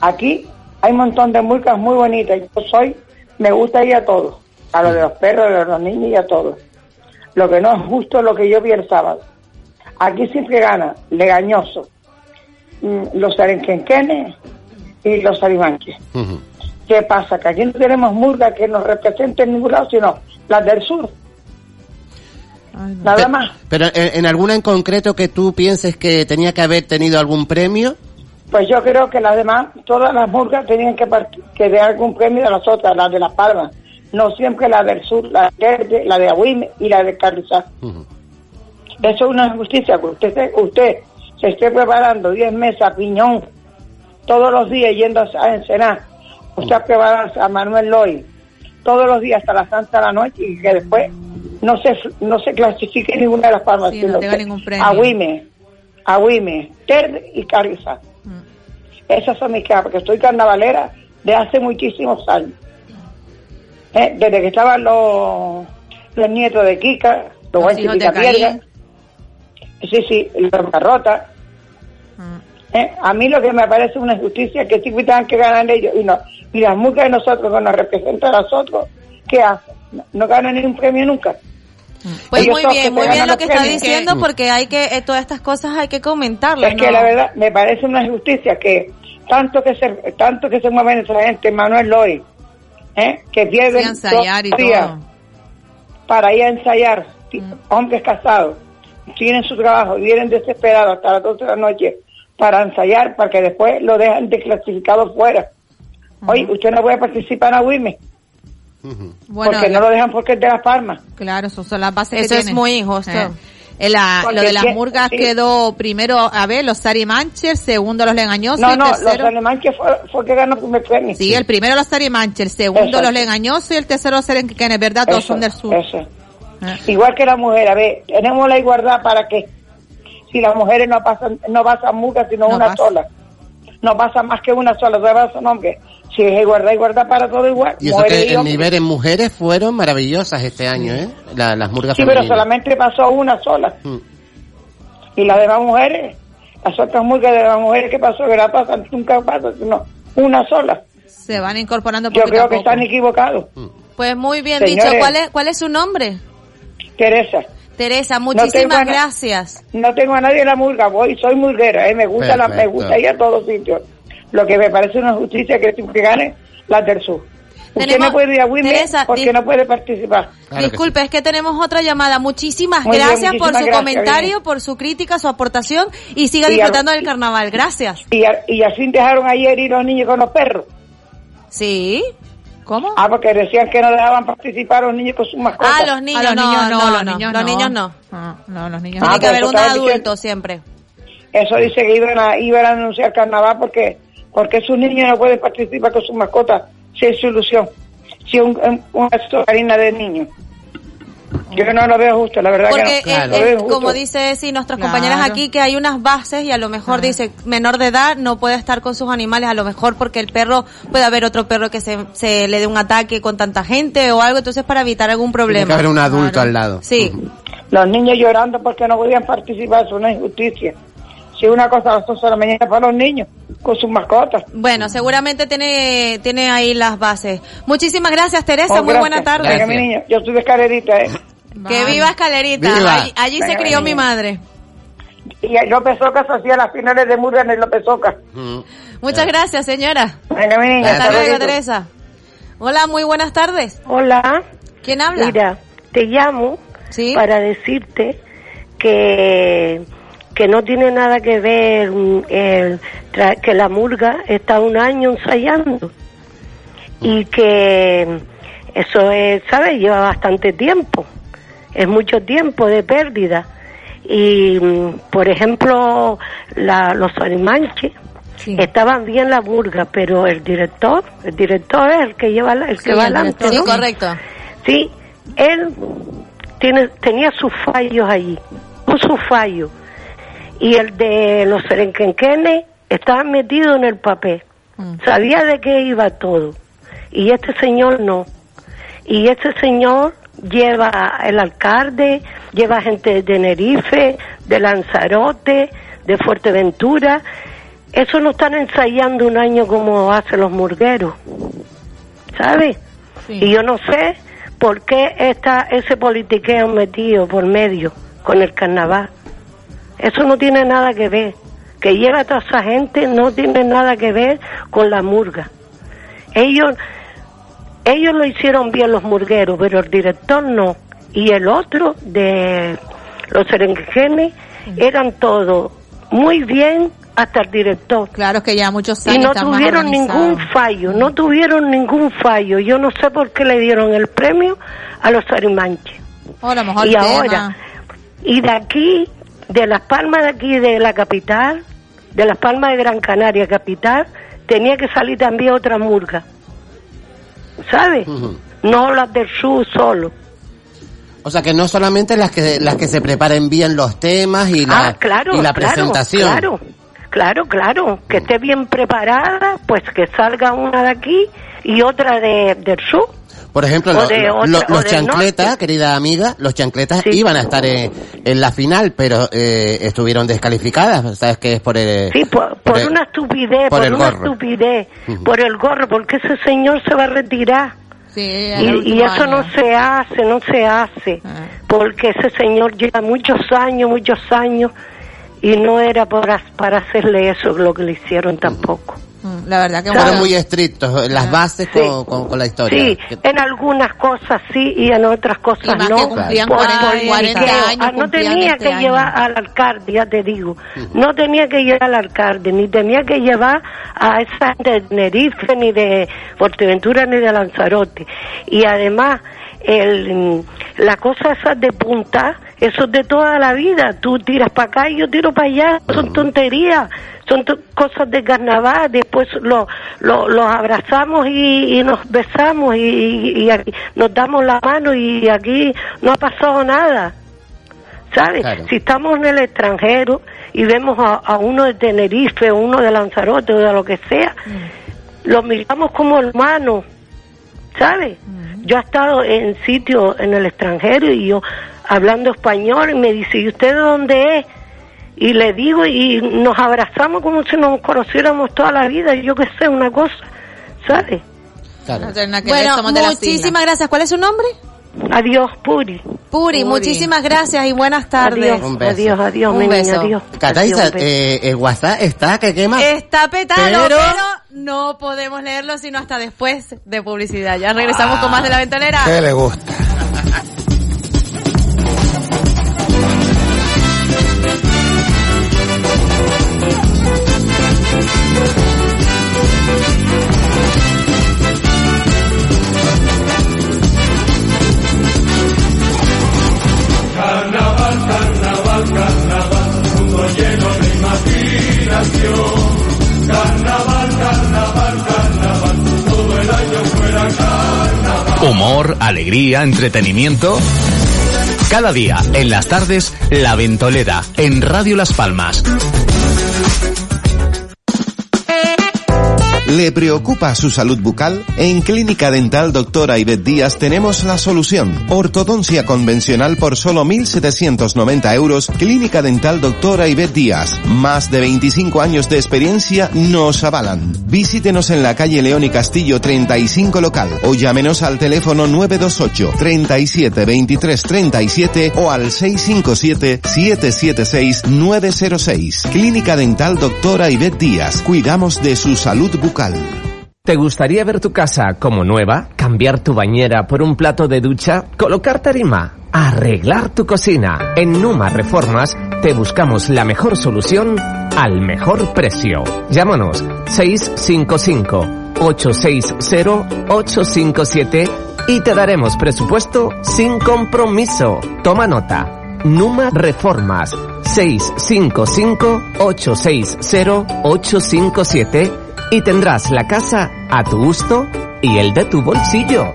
aquí hay un montón de multas muy bonitas. Yo soy, me gusta ir a todos. A lo de los perros, a lo de los niños y a todos. Lo que no es justo es lo que yo vi el sábado. Aquí siempre gana Legañoso, mm, los arenquenquenes y los arimanques. ¿Qué pasa? Que aquí no tenemos murgas que nos representen en ningún lado, sino las del sur. Nada más. Pero en, en alguna en concreto que tú pienses que tenía que haber tenido algún premio, Pues yo creo que las demás, todas las murgas tenían que, que dar algún premio de las otras, las de Las Palmas. No siempre la del sur, la de Verde, la de Agüime y la de Carrizal. Eso es una injusticia, que usted, se- usted se esté preparando 10 meses a Piñón, todos los días yendo a, Ensenada, usted prepararse a Manuel Loy, todos los días hasta la Santa de la Noche y que después no se no se clasifique ninguna de las palmas, Sí, no tenga que ningún premio. Agüime, Agüime, Terde y Carrizal. Esas son mis quejas, porque estoy carnavalera de hace muchísimos años. Eh, Desde que estaban los, los nietos de Kika, los Los hijos de Pierga, sí, sí, los barrotas. Eh, a mí lo que me parece una injusticia es que siempre tengan que ganar ellos y no. Y las muchas de nosotros que nos representan a nosotros, ¿qué hacen? No, no ganan ni un premio nunca. Pues Ellos muy bien, muy bien lo que está diciendo porque hay que, eh, todas estas cosas hay que comentarlas. Es que la verdad me parece una injusticia que tanto que se tanto que se mueven esa gente, Manuel Loy, ¿eh? que pierden Sí, ensayar y dos días todo. para ir a ensayar, ti- hombres casados, tienen su trabajo y vienen desesperados hasta las 12 de la noche para ensayar, para que después lo dejan desclasificado fuera. Oye, usted no puede participar en WIME, Bueno, porque no lo dejan porque es de las palmas. claro, eso son las bases Eso que es tienen. muy injusto. Eh. En la- Porque lo de las que- murgas sí. quedó primero, a ver, los Sari Mancher, segundo los Legañosos, No, no, los tercero... Alemanches fue, fue que ganó el primer premio. Sí, el primero los Sari Mancher, el segundo Exacto. los Legañosos y el tercero los Serenquenes, ¿verdad? Todos Eso, son del sur. eso. Ah. Igual que la mujer, a ver, tenemos la igualdad para que si las mujeres no pasan, no pasan muchas, sino No una pasa. sola. No pasa más que una sola, todas son hombres. Si es igualdad, igualdad para todo igual. Y eso mujeres que el nivel en mujeres fueron maravillosas este año, ¿eh? La- las murgas Sí, pero solamente pasó una sola. Mm. Y las demás mujeres, las otras murgas de las mujeres que pasó, que la pasan, nunca pasan, sino una sola. Se van incorporando Yo creo a que están equivocados. Pues muy bien Señores. dicho. ¿Cuál es, ¿Cuál es su nombre? Teresa. Teresa, muchísimas na- gracias. No tengo a nadie en la murga, voy, soy murguera, ¿eh? me gusta la, me gusta ir a todos sitios. Lo que me parece una justicia que, que gane las del sur. Usted Tenemos- no puede ir a Teresa, porque no puede participar. Claro que Disculpe, es que tenemos otra llamada. Muchísimas Muy bien, gracias por su gracias, comentario, bien. por su crítica, su aportación y siga Y a- disfrutando del carnaval. Gracias. Y, a- y así dejaron ayer ir los niños con los perros. Sí. ¿Cómo? Ah, porque decían que no dejaban participar a los niños con sus mascotas. Ah, los niños A los no, niños no, no, los no, niños los no. niños no. Ah, no, los niños Ah, Tiene que haber un adulto diciendo. siempre. Eso dice que iban a, iban a anunciar carnaval porque porque sus niños no pueden participar con sus mascotas si es su ilusión. Si un, un- una harina de niños. Yo no lo veo justo, la verdad Porque que no. es- es justo. como dice sí, nuestras Claro. compañeras aquí, que hay unas bases y a lo mejor dice menor de edad no puede estar con sus animales, a lo mejor porque el perro, puede haber otro perro que se, se le dé un ataque con tanta gente o algo, entonces para evitar algún Tiene que problema. haber un adulto al lado. Sí. Los niños llorando porque no podían participar, es una injusticia. Si una cosa a las 11 de la mañana para los niños, con sus mascotas. Bueno, seguramente tiene, tiene ahí las bases. Muchísimas gracias, Teresa. Oh, Muy gracias. buena tarde. Venga, mi niño, yo soy de escalerita, ¿eh? Que viva Escalerita. Viva. Allí, allí se crió mi madre. Y el López Oca se hacía las finales de Murga en el López Oca. Mm. Muchas gracias, señora. Venga, mi niña, Hasta luego. Teresa. Hola, muy buenas tardes. Hola, ¿Quién habla? mira, te llamo Sí. para decirte que, que no tiene nada que ver mm, el, que la murga está un año ensayando y que eso es, ¿sabes? Lleva bastante tiempo, es mucho tiempo de pérdida. Y, mm, por ejemplo, la, los animanches Sí. estaban bien la murga, pero el director, el director es el que lleva la- el Sí, que va el adelante, correcto. Sí, él tiene, tenía sus fallos allí, con sus fallos. Y el de los serenquenquenes estaba metido en el papel. Mm. Sabía de qué iba todo. Y este señor no. Y este señor lleva el alcalde, lleva gente de Tenerife, de Lanzarote, de Fuerteventura. Eso no están ensayando un año como hacen los murgueros. ¿Sabes? Sí. Y yo no sé por qué está ese politiqueo metido por medio con el carnaval. Eso no tiene nada que ver. Que lleva a toda esa gente no tiene nada que ver con la murga. Ellos, ellos lo hicieron bien los murgueros, pero el director no. Y el otro de los serengenes eran todos muy bien hasta el director Claro que ya muchos y años no están más tuvieron ningún fallo, no tuvieron ningún fallo. Yo no sé por qué le dieron el premio a los arimanches. O a lo mejor Y tema. ahora, y de aquí, de Las Palmas de aquí de la capital, de Las Palmas de Gran Canaria capital, tenía que salir también otra murga. ¿Sabes? No las del sur solo. O sea que no solamente las que las que se preparen bien los temas y la, ah, claro, y la claro, presentación. Claro, claro, claro. Que esté bien preparada, pues que salga una de aquí y otra de, del sur. Por ejemplo, O lo- de lo- otra- lo- o los chancletas, norte. querida amiga, los chancletas Sí. iban a estar en, en la final, pero eh, estuvieron descalificadas. ¿Sabes que es por el... Sí, por, por el- una estupidez, por por, el una gorro. estupidez, por el gorro, porque ese señor se va a retirar. Sí, Y, y eso no se hace, no se hace, Ah. porque ese señor lleva muchos años, muchos años, y no era para, para hacerle eso lo que le hicieron tampoco. La verdad que Fueron muy estrictos, las bases Sí. con, con, con la historia. Sí, en algunas cosas sí y en otras cosas no. que cumplían Por- 40, porque 40 años, ah, no tenía este que año. llevar al alcalde, ya te digo. No tenía que llevar al alcalde, ni tenía que llevar a esa de Tenerife, ni de Fuerteventura, ni de Lanzarote. Y además, el, la cosa esa de punta, Eso es de toda la vida. Tú tiras para acá y yo tiro para allá. Son tonterías. Son cosas de carnaval. Después lo, lo- los abrazamos y, y nos besamos y, aquí nos damos la mano y aquí no ha pasado nada. ¿Sabes? Claro. Si estamos en el extranjero y vemos a, a uno de Tenerife uno de Lanzarote o de lo que sea, lo miramos como hermanos, ¿sabes? Yo he estado en sitios en el extranjero y yo hablando español y me dice, ¿y usted de dónde es? Y le digo y nos abrazamos como si nos conociéramos toda la vida, yo qué sé, una cosa, ¿sabes? Bueno, muchísimas gracias. ¿Cuál es su nombre? Adiós, Puri. Puri, Puri. muchísimas gracias y buenas tardes. Adiós, Un beso. adiós, adiós, Un mi niña, adiós. Cataiza, eh, el WhatsApp está que quema. Está petado, pero... Pero- no podemos leerlo sino hasta después de publicidad. Ya regresamos con más de la ventolera. ¿Qué le gusta? Humor, alegría, entretenimiento. Cada día, en las tardes, La Ventolera, en Radio Las Palmas. ¿Le preocupa su salud bucal? En Clínica Dental Doctora Ivette Díaz tenemos la solución. Ortodoncia convencional por solo 1.790 euros. Clínica Dental Doctora Ivette Díaz. Más de 25 años de experiencia nos avalan. Visítenos en la calle León y Castillo 35 local o llámenos al teléfono 928 37 23 37 o al 657 776 906. Clínica Dental Doctora Ivette Díaz. Cuidamos de su salud bucal. ¿Te gustaría ver tu casa como nueva? ¿Cambiar tu bañera por un plato de ducha? ¿Colocar tarima? ¿Arreglar tu cocina? En Numa Reformas te buscamos la mejor solución al mejor precio. Llámanos 655-860-857 y te daremos presupuesto sin compromiso. Toma nota. Numa Reformas 655-860-857 y tendrás la casa a tu gusto y el de tu bolsillo.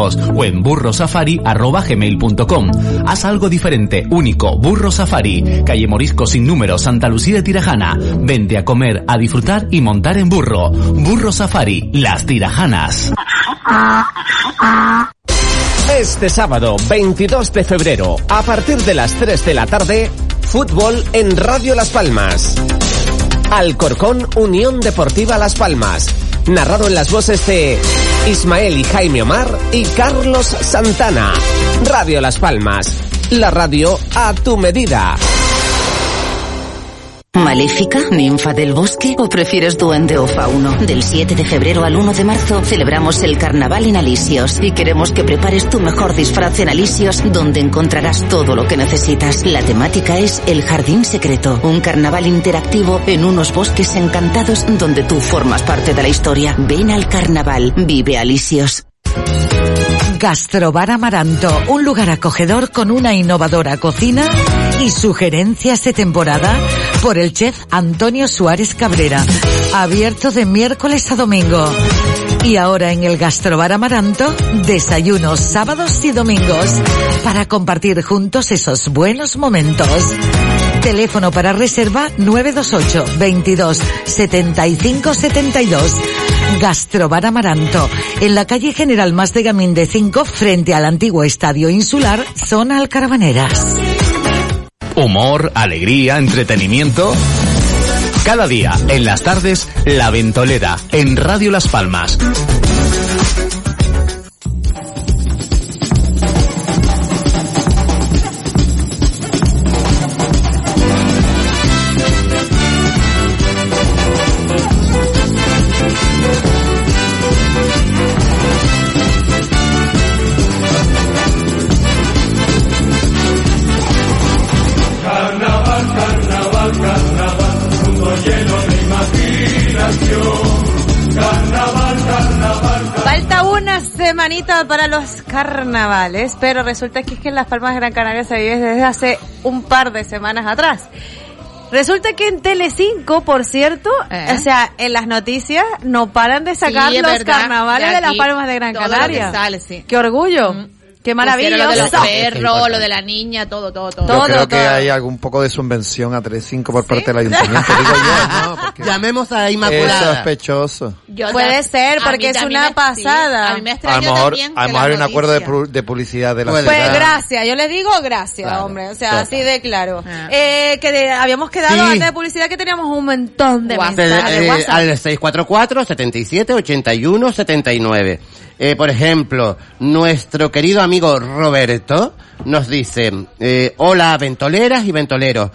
o en burrosafari.gmail.com. Haz algo diferente, único, Burro Safari, calle Morisco sin número, Santa Lucía de Tirajana. Vente a comer, a disfrutar y montar en burro. Burro Safari, las tirajanas. Este sábado 22 de febrero, a partir de las 3 de la tarde, fútbol en Radio Las Palmas. Alcorcón Unión Deportiva Las Palmas. Narrado en las voces de Ismael y Jaime Omar y Carlos Santana. Radio Las Palmas. La radio a tu medida. ¿Maléfica? ¿Ninfa del bosque? ¿O prefieres duende o fauno? Del 7 de febrero al 1 de marzo celebramos el carnaval en Alisios y queremos que prepares tu mejor disfraz en Alisios donde encontrarás todo lo que necesitas. La temática es El Jardín Secreto, un carnaval interactivo en unos bosques encantados donde tú formas parte de la historia. Ven al carnaval, vive Alisios. Gastrobar Amaranto, un lugar acogedor con una innovadora cocina y sugerencias de temporada por el chef Antonio Suárez Cabrera. Abierto de miércoles a domingo. Y ahora en el Gastrobar Amaranto, desayunos sábados y domingos para compartir juntos esos buenos momentos. Teléfono para reserva 928 22 75 72. Gastrobar Amaranto, en la calle General Más de Gamín de 5, frente al antiguo Estadio Insular, zona Alcarabaneras. Humor, alegría, entretenimiento. Cada día, en las tardes, La Ventolera, en Radio Las Palmas. Semanita para los carnavales, pero resulta que es que en Las Palmas de Gran Canaria se vive desde hace un par de semanas atrás. Resulta que en Telecinco, por cierto, Eh. o sea, en las noticias no paran de sacar Sí, los verdad, carnavales de, de Las Palmas de Gran Canaria. sale, sí. Qué orgullo. Qué maravilla. Pusieron Lo de los perros, lo de la niña, todo, todo, todo. Yo creo que hay algún poco de subvención a 3.5 por parte del ayuntamiento. digo yo, ¿no? Porque Llamemos a es Inmaculada. sospechoso. Puede ser, porque mí es una me- pasada. sí, a mí me A lo mejor, también a lo que mejor hay un acuerdo de, de publicidad de la Pues ciudad. gracias, yo le digo gracias, Claro, hombre, o sea, total. así de claro. Eh, que de- habíamos quedado Sí. antes de publicidad que teníamos un montón de WhatsApp, mensajes de eh, WhatsApp. al 644 77 81 79. Eh, por ejemplo, nuestro querido amigo Roberto nos dice, eh, hola ventoleras y ventoleros.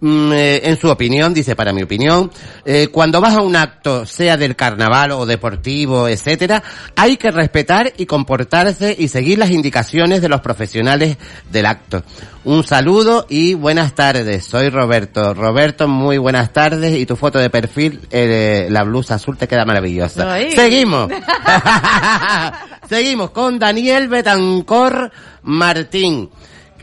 Mm, eh, en su opinión, dice para mi opinión, eh, cuando vas a un acto, sea del carnaval o deportivo, etcétera, hay que respetar y comportarse y seguir las indicaciones de los profesionales del acto. Un saludo y buenas tardes. Soy Roberto. Roberto, muy buenas tardes y tu foto de perfil, eh, la blusa azul te queda maravillosa. Ay. Seguimos. Seguimos con Daniel Betancor Martín.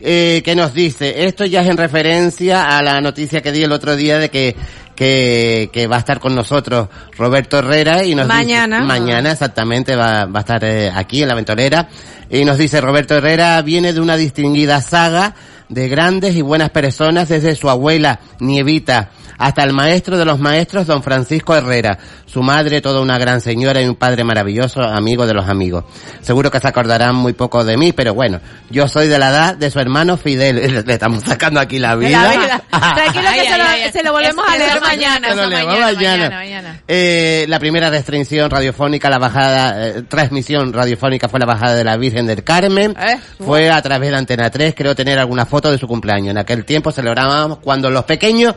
Eh, que nos dice, esto ya es en referencia a la noticia que di el otro día de que que, que va a estar con nosotros Roberto Herrera y nos Mañana. dice, mañana exactamente va, va a estar eh, aquí en la ventolera y nos dice Roberto Herrera viene de una distinguida saga de grandes y buenas personas desde su abuela Nievita hasta el maestro de los maestros don Francisco Herrera, su madre toda una gran señora y un padre maravilloso, amigo de los amigos. Seguro que se acordarán muy poco de mí, pero bueno, yo soy de la edad de su hermano Fidel, le estamos sacando aquí la vida. La vida. Tranquilo que Ay, se, ay, lo, ay, ay. se lo volvemos a leer mañana. Se lo eso leemos mañana, mañana. mañana, mañana. Eh, la primera restricción radiofónica, la bajada, eh, transmisión radiofónica fue la bajada de la Virgen del Carmen. Eh, fue a través de Antena 3, creo tener alguna foto de su cumpleaños. En aquel tiempo celebrábamos cuando los pequeños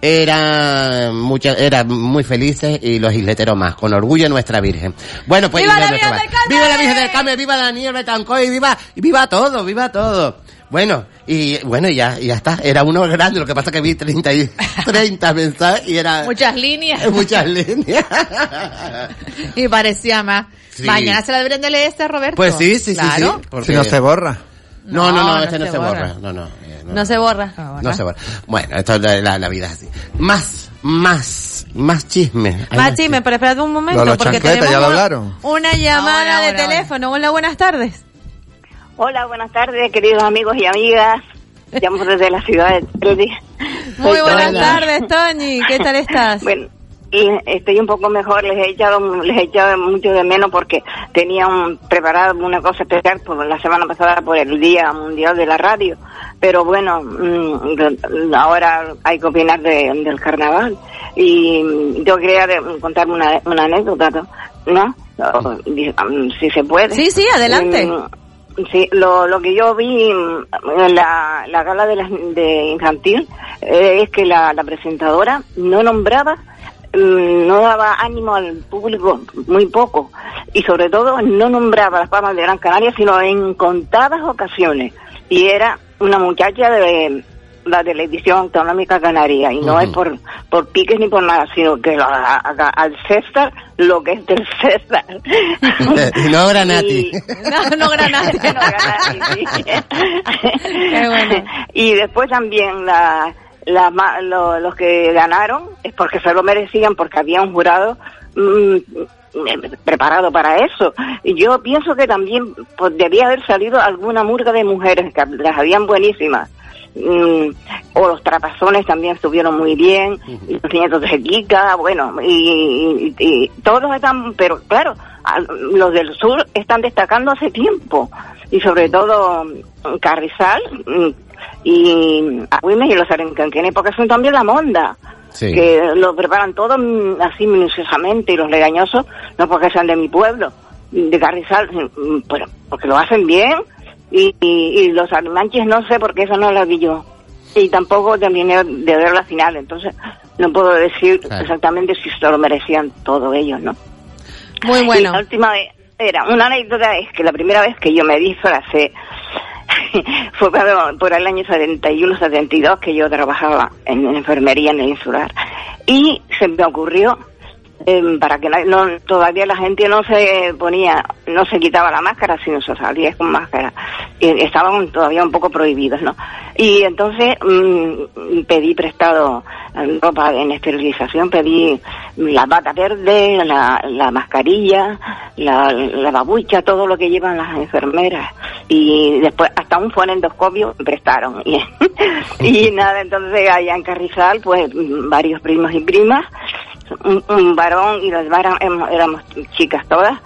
eran mucha- eran muy felices y los isleteros más, con orgullo nuestra Virgen. Bueno, pues ¡Viva la Virgen del Carmen! ¡Viva la Virgen del Carmen! ¡Viva Daniel Betancourt! y ¡Viva, viva todo! ¡Viva todo! Bueno, y bueno, ya, ya está. Era uno grande, lo que pasa que vi 30, y, 30 mensajes y era Muchas líneas. muchas líneas. y parecía más. Sí. Mañana se la deberían de leer este Roberto. Pues sí, sí, sí, claro. sí. porque- Si no se borra. No, no, no, No, este no no, se se borra. borra. No, no. No, No se borra. no se borra. Bueno, esto es la, la- la vida es así. Más, más, más chisme. Hay Más chisme, pero esperad un momento, los porque tenemos ¿ya lo hablaron? una llamada de teléfono. Hola, buenas tardes. Hola, buenas tardes, queridos amigos y amigas. Llamo desde la ciudad de. Muy buenas tardes, Toñi. ¿Qué tal estás? Bueno, y estoy un poco mejor. Les he echado, les he echado mucho de menos porque tenía un, preparado una cosa especial por la semana pasada por el Día Mundial de la Radio. Pero bueno, mm, ahora hay que opinar de- del carnaval. Y yo quería contarme una, una anécdota, ¿no? Si se puede. Sí, sí, adelante. Mm, Sí, lo, lo que yo vi mm, en la, la gala de, las- de infantil eh, es que la, la presentadora no nombraba, no daba ánimo al público, muy poco, y sobre todo no nombraba las Palmas de Gran Canaria, sino en contadas ocasiones. Y era una muchacha de la televisión autonómica canaria, y no es por, por piques ni por nada, sino que lo haga al César lo que es del César. y no Granati. No, no granate. No, Granati, sí. Qué bueno. Y después también la, la lo- los que ganaron es porque se lo merecían, porque había un jurado mm, eh, preparado para eso. Y yo pienso que también pues, debía haber salido alguna murga de mujeres, que las habían buenísimas. Mm, o los trapazones también estuvieron muy bien, y los nietos de Kika, bueno, y, y- y todos están, pero claro, a- los del sur están destacando hace tiempo, y sobre todo mm, Carrizal mm, y Agüimes y los Arencanquenes, porque son también la monda, Sí. que lo preparan todo mm, así minuciosamente, y los legañosos, no porque sean de mi pueblo, de Carrizal, mm, pero porque lo hacen bien, y, y, y los armanches no sé porque eso no lo vi yo y tampoco terminé de ver la final entonces no puedo decir Claro. exactamente si se lo merecían todos ellos no Muy y bueno. la última vez era una anécdota es que la primera vez que yo me disfracé fue por el año 71 72 que yo trabajaba en enfermería en el insular. Y se me ocurrió eh, para que no, todavía la gente no se ponía, no se quitaba la máscara, sino se salía con máscara. Y estaban todavía un poco prohibidos, ¿no? Y entonces mm, pedí prestado eh, ropa en esterilización, pedí la bata verde, la, la mascarilla, la, babucha, todo lo que llevan las enfermeras. Y después hasta un fonendoscopio prestaron. Y, nada, entonces allá en Carrizal, pues varios primos y primas, un, varón y las varas éramos, éramos chicas todas.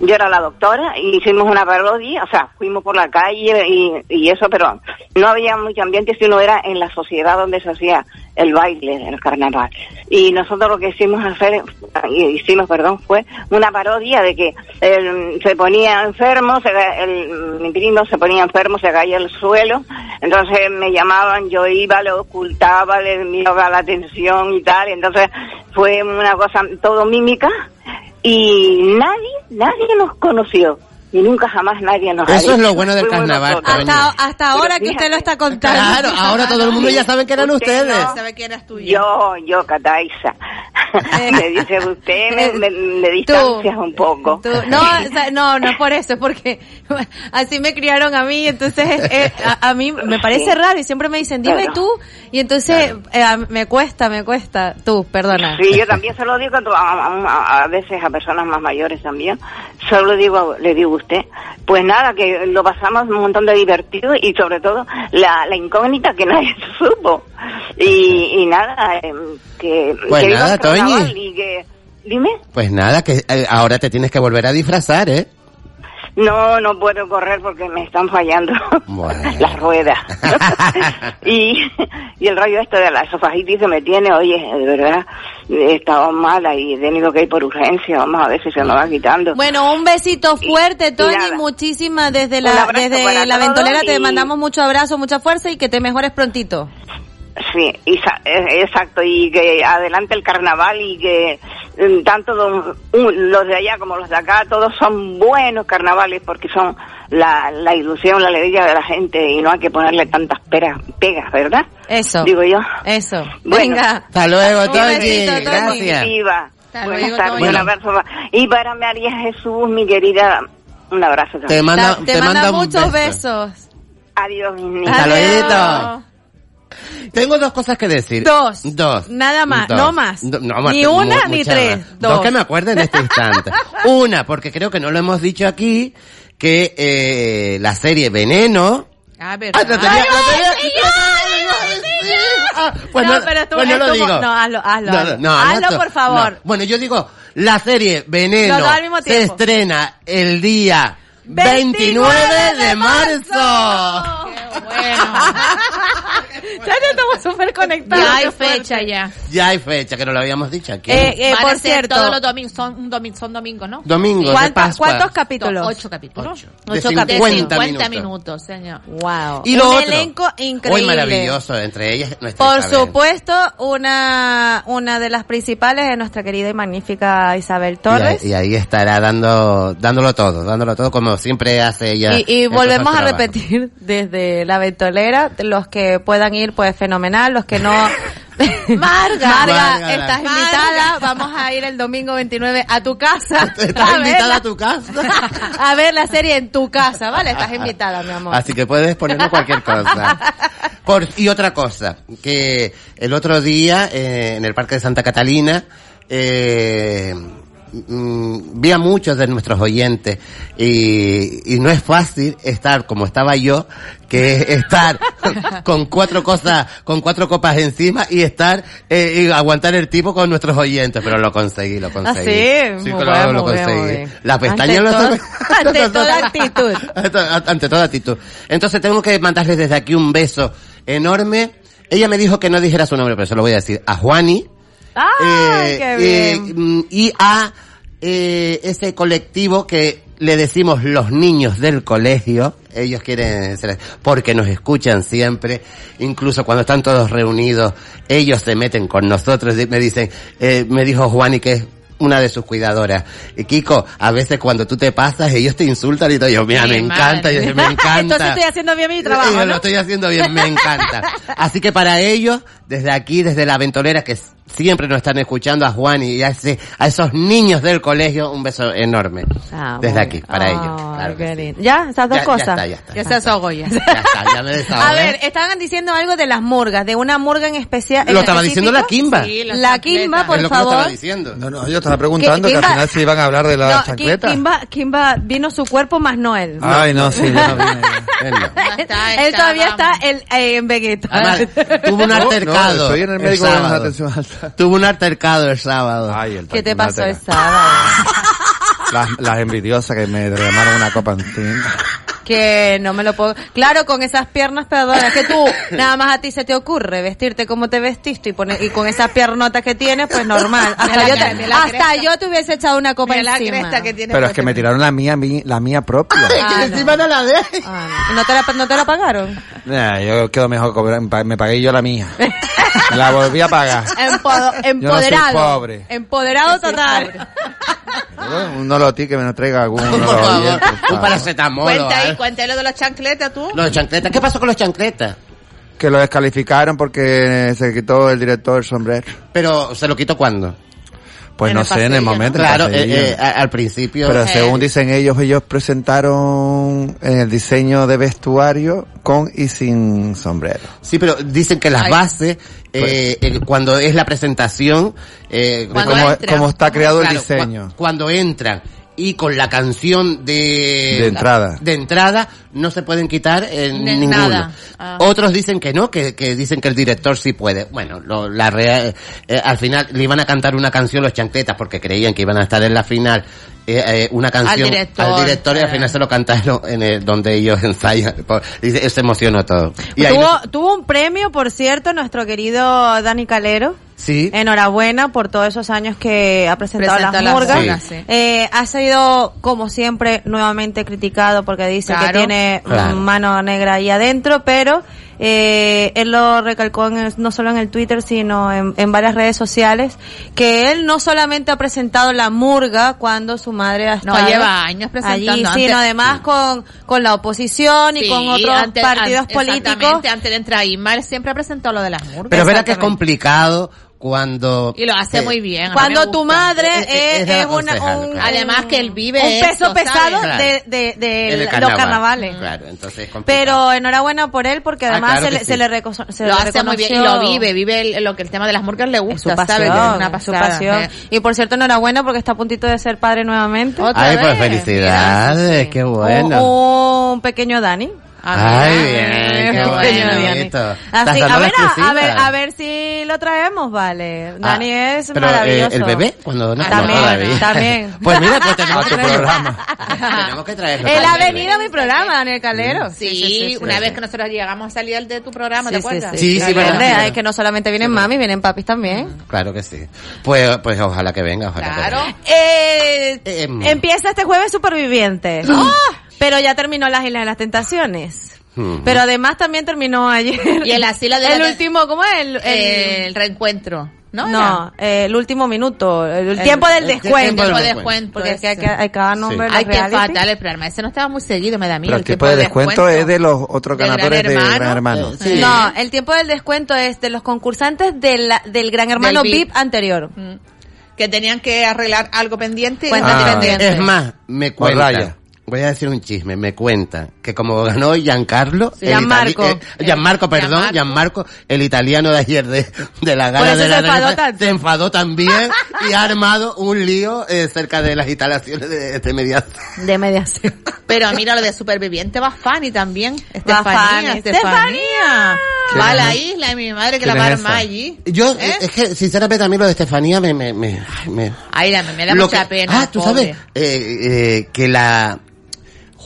Yo era la doctora y hicimos una parodia, o sea, fuimos por la calle y, y eso, pero no había mucho ambiente, sino era en la sociedad donde se hacía el baile, el carnaval. Y nosotros lo que hicimos hacer, hicimos, perdón, fue una parodia de que él se ponía enfermo, se, el, mi primo se ponía enfermo, se caía al suelo, entonces me llamaban, yo iba, lo ocultaba, le miraba la atención y tal, entonces fue una cosa todo mímica y nadie, nadie nos conoció. Y nunca jamás nadie nos ha Eso es lo bueno del carnaval. Hasta, hasta ahora que usted lo está contando. Claro, ahora todo el mundo ya sabe que eran Usted ustedes. no. ¿Sabe quién eres tú? Yo, yo, Cataiza. me dice usted, me, me, me distancias un poco. Tú- no, o sea, no, no es por eso, es porque así me criaron a mí, entonces eh, a, a mí me parece Sí. raro y siempre me dicen, dime Claro. tú, y entonces eh, me cuesta, me cuesta, tú, perdona. Sí, yo también se lo digo a, a- a veces a personas más mayores también. Solo digo, le digo a pues nada, que lo pasamos un montón de divertido y sobre todo la, la incógnita que nadie supo. Y, y nada, em, que, Pues que nada, Toñi. y que, dime, Pues nada, que eh, ahora te tienes que volver a disfrazar, ¿eh? No, no puedo correr porque me están fallando las ruedas. y, y el rollo este de la esofagitis que me tiene, oye, de verdad, he estado mala y he tenido que ir por urgencia, vamos a ver si se me va quitando. Bueno, un besito fuerte, Tony, nada. muchísimas desde Un la desde la ventolera te y- mandamos mucho abrazo, mucha fuerza y que te mejores prontito. Sí, y sa- eh, exacto, y que adelante el carnaval y que mm, tanto los de allá como los de acá, todos son buenos carnavales porque son la, la ilusión, la alegría de la gente y no hay que ponerle tantas peras, pegas, ¿verdad? Eso. Digo yo. Eso. Bueno. Venga. Hasta luego, Toñi. Gracias. Hasta Buenas luego, tardes, un abrazo. Y para María Jesús, mi querida, un abrazo Te también. manda, te, te manda muchos beso. besos. Adiós, mis niños. Hasta. Tengo dos cosas que decir. Dos. Dos. Nada más, Dos. no más. Do- no Ni una ni tres. Dos. Dos que me acuerdo en este instante. Una, porque creo que no lo hemos dicho aquí, que eh, la serie Veneno... Ah, Ah, tenía- Ay, tenía- tenía que decir. Ah, pues no, no, pero tú, pues no lo digo. no, hazlo, hazlo. No, hazlo, no, no, por favor. No. Bueno, yo digo, la serie Veneno se estrena el día 29 de marzo. Ya te estamos súper conectados. Ya hay fecha ya. Ya hay fecha, que no lo habíamos dicho aquí. Eh, eh, Van a por ser cierto. Todos los domingos, son, domingo, son domingos, ¿no? Domingo de ¿Cuántos, Pascua. ¿Cuántos capítulos? Ocho capítulos. De Ocho 50 capítulos. De 50 minutos. minutos. señor. Wow. Y lo un otro. elenco increíble. Hoy maravilloso, entre ellas nuestra Por Isabel. supuesto, una, una de las principales es nuestra querida y magnífica Isabel Y ahí, Torres. y ahí estará dando, dándolo todo, dándolo todo como siempre hace ella. Y, y en volvemos a repetir desde la ventolera, los que puedan ir pues fenomenal, los que no... Marga, Marga, estás Marga. invitada, vamos a ir el domingo 29 a tu casa. Estás a invitada verla. a tu casa. a ver la serie en tu casa, ¿vale? Estás invitada, mi amor. Así que puedes ponernos cualquier cosa. Por, y otra cosa, que el otro día eh, en el Parque de Santa Catalina eh, mm, vi a muchos de nuestros oyentes y, y no es fácil estar como estaba yo, que es estar con cuatro cosas, con cuatro copas encima y estar eh, y aguantar el tipo con nuestros oyentes, pero lo conseguí, lo conseguí. Ah, sí, sí muy claro, bien, lo conseguí. muy bien. La pestaña Ante todo- ante toda actitud. ante ante toda actitud. Entonces tengo que mandarles desde aquí un beso enorme. Ella me dijo que no dijera su nombre, pero se lo voy a decir. A Juani. ¡Ay, eh, qué eh, bien! mm, y a eh, ese colectivo que le decimos los niños del colegio. Ellos quieren ser, porque nos escuchan siempre. Incluso cuando están todos reunidos, ellos se meten con nosotros. y Me dicen, eh, me dijo Juani que es una de sus cuidadoras. Y Kiko, a veces cuando tú te pasas, ellos te insultan y todo. Yo, mira, Sí, me encanta, yo, me encanta. Entonces estoy haciendo bien mi Yo trabajo, lo ¿no? estoy haciendo bien, me encanta. Así que para ellos, desde aquí, desde la ventolera, que siempre nos están escuchando a Juan y a, ese, a esos niños del colegio, un beso enorme. Ah, Desde aquí, para Ay, ellos. Claro sí. ¿Ya? ¿Estas dos Ya- ya cosas? está, ya está. Ya se desahogó ya. Ya está, ya me. A ver, estaban diciendo algo de las murgas, de una murga en especial. Lo estaba diciendo la. Kimba. Sí, La. Kimba, por es lo que favor. estaba diciendo. No, no, yo estaba preguntando ¿Qué- que al final se iban a hablar de la No, chancleta. Kimba, Kimba vino su cuerpo más no él. Ay, no, sí, yo no vine. Él no. Ya está, Él todavía está el- eh, en Vegeta. Tuvo un No, altercado. no, estoy en el médico de atención alta. Tuvo un altercado el sábado. Ay, el ¿Qué te pasó el sábado? Las, las envidiosas que me derramaron una copa encima. Que no me lo puedo... Claro, con esas piernas pedadoras que tú, nada más a ti se te ocurre vestirte como te vestiste y, poner, y con esas piernotas que tienes, pues normal. Hasta, la yo, te, hasta yo hubiese echado una copa la encima. cresta que tiene. Pero es que me tiraron la mía, mi- la mía propia. Ah, no. Encima no la de. Ah, no. ¿Y ¿No te la, no te la pagaron? Nah, yo quedo mejor cobrar, me pagué yo la mía. Me la volví a pagar. Empo- empoderado. pobre. Empoderado total. Un nolotí que me nos traiga algún Por favor, un paracetamol. Cuenta ahí, ¿eh? cuenta ahí lo de las chancletas tú. Los chancletas. ¿Qué pasó con los chancletas? Que lo descalificaron porque se quitó el director el sombrero. Pero, ¿se lo quitó cuándo? Pues no el sé, en el momento. Claro, eh, eh, a- al principio. Pero según dicen ellos, ellos presentaron en el diseño de vestuario con y sin sombrero. Sí, pero dicen que las Ay. bases, eh, el- cuando es la presentación, eh, entran. cómo está creado el diseño. cua- cuando entran y con la canción de De entrada. de entrada no se pueden quitar en De ninguno. nada. Ah. Otros dicen que no, que, que dicen que el director sí puede. Bueno, lo- la rea- eh, al final le iban a cantar una canción los chancletas porque creían que iban a estar en la final eh, eh, una canción director. al director y al final se lo cantaron en el, donde ellos ensayan. Por- Dice, se emocionó todo. Y tuvo, no- tuvo un premio, por cierto, nuestro querido Dani Calero. Sí. Enhorabuena por todos esos años que ha presentado Presentó las las murgas. sí. Eh, ha sido, como siempre, nuevamente criticado porque dice que tiene Claro. mano negra ahí adentro, pero eh, él lo recalcó en el- no solo en el Twitter, sino en, en varias redes sociales, que él no solamente ha presentado la murga cuando su madre ha No, estado lleva años presentando. allí, Antes- sino además con, con la oposición y Sí, con otros partidos an- políticos. Antes de entrar ahí, Mar siempre ha presentado lo de las murgas. Pero es verdad que es complicado cuando... Y lo hace eh, muy bien. Cuando tu madre Es- es- una, un, claro. Además que él vive un peso esto, pesado de, de, de en el los carnaval. carnavales. Claro, entonces. Pero enhorabuena por él porque Ah, además claro se, le, sí. se le reco- se Lo le hace muy bien y lo vive, vive el- lo que el tema de las murgas le Es gusta, su pasión, su pasión. eh. Y por cierto, enhorabuena porque está a puntito de ser padre nuevamente. Otra Ay, pues vez, felicidades, mira, sí. qué bueno. Un, un pequeño Dani. Ah, Ay, bien, qué bueno, Así, a ver, a, ver, a ver si lo traemos, vale. Dani Ah, es pero, eh, maravilloso. ¿El bebé? Cuando no También, no, también. Pues mira, pues tenemos tu programa. tenemos que traerlo. Él ha venido a mi programa, Daniel Calero. Sí, una vez que nosotros llegamos a salir de tu programa, ¿te Sí, sí, acuerdas? Sí, sí, Claro, verdad, es que no solamente vienen mami, vienen papis también. Claro que sí. Pues, pues ojalá que venga, ojalá Claro. que venga. Eh, Em. empieza este jueves Superviviente. ¡Ah! Pero ya terminó las Islas de las Tentaciones. Hmm. Pero además también terminó ayer. Y el asilo de El la- último, ¿cómo es? El, el- El reencuentro, ¿no? no, eh, el último minuto. El, el El- tiempo del el descuento. tiempo del Tiempo de descuento. descuento. Porque es que hay, que hay cada nombre. Ay, los qué reality. fatal el programa. Ese no estaba muy seguido, me da miedo. Pero el tipo de descuento es de los otros Del Gran ganadores de Hermano. Gran Hermano. Sí. No, el tiempo del descuento es de los concursantes de la- del Gran Hermano Del VIP. VIP. anterior. Mm. Que tenían que arreglar algo pendiente. Cuenta Ah. pendiente. Es más, me raya. Voy a decir un chisme, me cuentan que como ganó Giancarlo, Sí, el Gianmarco. eh, Gianmarco, perdón, Gianmarco. Gianmarco, el italiano de ayer de, de la gala de la se enfadó se enfadó también y ha armado un lío eh, cerca de las instalaciones de este mediación. De mediación. Pero mira, lo de superviviente va Fanny también. Va Estefanía. Fanny. Estefanía. ¿Quién Va a la isla y mi madre que la ¿Quién va a armar allí. Yo, ¿Eh? es que sinceramente a mí lo de Estefanía me, me, me, ay, me- Ay, la- me da Lo mucha que- pena. Ah, tú pobre. sabes eh, eh, que la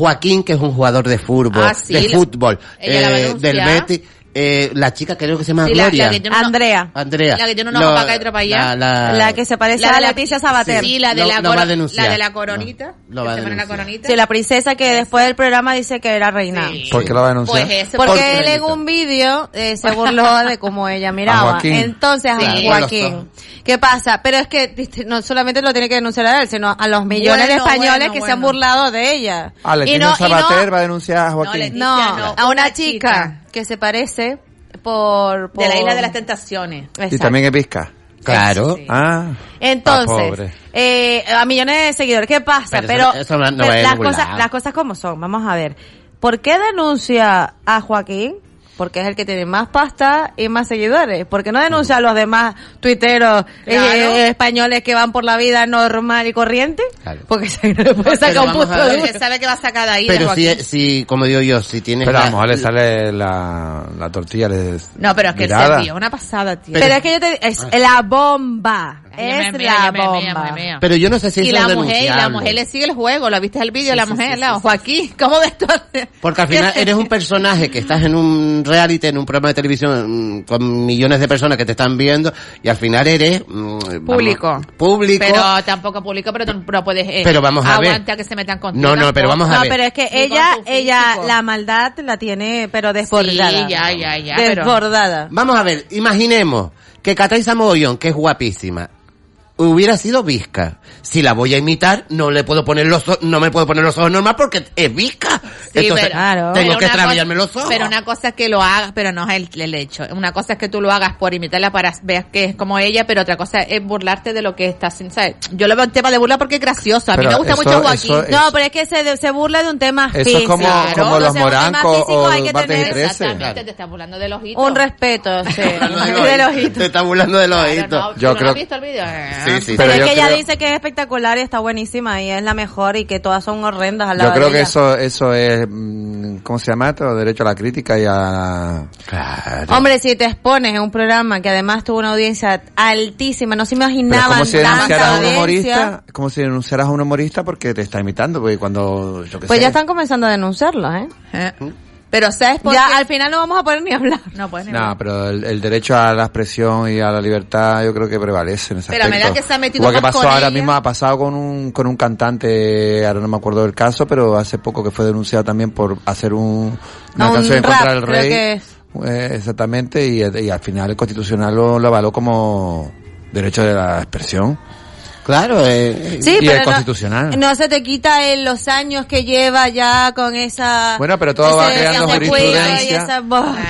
Joaquín, que es un jugador de fútbol, Ah, sí, de fútbol, eh, del Betis, eh, la chica creo que se llama Sí, la- Gloria. la que tiene una- Andrea. Andrea. La que tiene una acá y otra para allá. La, la- La que se parece La a la- Leticia Sabater. Sí, la de Lo- la, a coro- denunciar. la de la coronita. Que a se pone la denunciar. coronita. Sí, la princesa que después del programa dice que era reina. Sí. ¿Por qué lo va a denunciar? Pues ese, Porque Porque- él en un vídeo eh, se burló de cómo ella miraba. Joaquín. Entonces, a Joaquín. ¿Qué pasa? Pero es que no solamente lo tiene que denunciar a él, sino a los millones de españoles bueno, que se han burlado de ella. Ah, Y Leticia no- y Sabater no- va a denunciar a Joaquín. No, no, a una chica. Que se parece por, por- De la isla de las tentaciones. y también es Vizca. Claro. Ah. Entonces, pobre. eh, a millones de seguidores, ¿qué pasa? Pero Pero, eso- eso no- no pero va a las cosas, las cosas como son, vamos a ver. ¿Por qué denuncia a Joaquín? Porque es el que tiene más pasta y más seguidores. ¿Por qué no denuncia a los demás tuiteros eh, Claro. eh, españoles que van por la vida normal y corriente? Porque se puede sacar Pero un punto a de. Porque sabe que va a sacar de ahí de Pero si, si, como digo yo, si tienes Pero a la- lo mejor le sale la, la tortilla. Le, No, pero es que virada. el tío es una pasada, tío. Pero, es que yo te es la bomba. Es la bomba. Pero yo no sé si y eso la es mujer, y la mujer le sigue el juego, ¿lo viste el vídeo? la sí, mujer, sí, la sí, Joaquín, ¿cómo ves tú? Porque al final eres un personaje que estás en un reality, en un programa de televisión mm, con millones de personas que te están viendo y al final eres mm, vamos, Público. público. Pero tampoco público, pero tú no puedes eh, Pero vamos a ver. que se metan contigo. No, no, pero vamos a No, ver. pero es que ella, ella, la maldad la tiene, pero desbordada. Sí, ya, ya, ya, pero- Desbordada. Vamos a ver, imaginemos que Cataiza Mogollón, que es guapísima, hubiera sido visca. Si la voy a imitar, no le puedo poner los ojos, no me puedo poner los ojos normal porque es visca. Sí, Entonces, pero- tengo pero que cosa- los ojos. Pero una cosa es que lo hagas, pero no es el, el hecho. Una cosa es que tú lo hagas por imitarla para ver que es como ella, pero otra cosa es burlarte de lo que está haciendo. ¿sabes? Yo lo veo un tema de burla porque es gracioso. A mí Pero me gusta eso- mucho Joaquín. eso es- No, pero es que se, se burla de un tema Eso es físico. como, como los Entonces, un tema morancos físico o hay que tener trece. Exactamente, te está burlando del ojito. Un respeto, sí. Te del ojito. está burlando del Claro, ojito. no, ¿tú Yo no creo- has visto el vídeo? Eh, Sí, sí, Pero, es que ella creo- dice que es espectacular y está buenísima y es la mejor y que todas son horrendas al lado Yo creo de que ella. eso, eso es, mm, ¿cómo se llama esto? Derecho a la crítica y a... Claro. Hombre, si te expones en un programa que además tuvo una audiencia altísima, no se imaginaban como si tanta denunciaras a un humorista, como si denunciaras a un humorista porque te está imitando, porque cuando, yo Pues sé. ya están comenzando a denunciarlo, ¿eh? Eh. Pero ¿sabes por Ya qué? al final no vamos a poder ni hablar. No puedes ni No, pero el, el derecho a la expresión y a la libertad yo creo que prevalece en ese Pero me aspecto. da que se ha metido Igual que pasó con ahora ella. mismo, ha pasado con un, con un cantante, ahora no me acuerdo del caso, pero hace poco que fue denunciado también por hacer un, una No, un canción en rap, contra del creo rey. que es. Eh, exactamente, y, y al final el constitucional lo, lo avaló como derecho de la expresión. Claro, eh, Sí, y pero es no- constitucional. No, se te quita en los años que lleva ya con esa... Bueno, pero todo va creando jurisprudencia. esa-.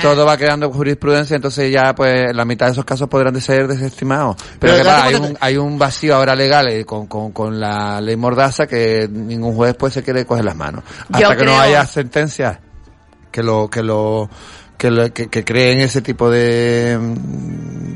Todo va creando jurisprudencia, entonces ya pues la mitad de esos casos podrán de ser desestimados. Pero, Pero que va, hay, un, hay un vacío ahora legal eh, con, con, con la ley Mordaza que ningún juez pues se quiere coger las manos. Hasta Yo que no haya sentencias que lo, que lo, que, que, que creen ese tipo de,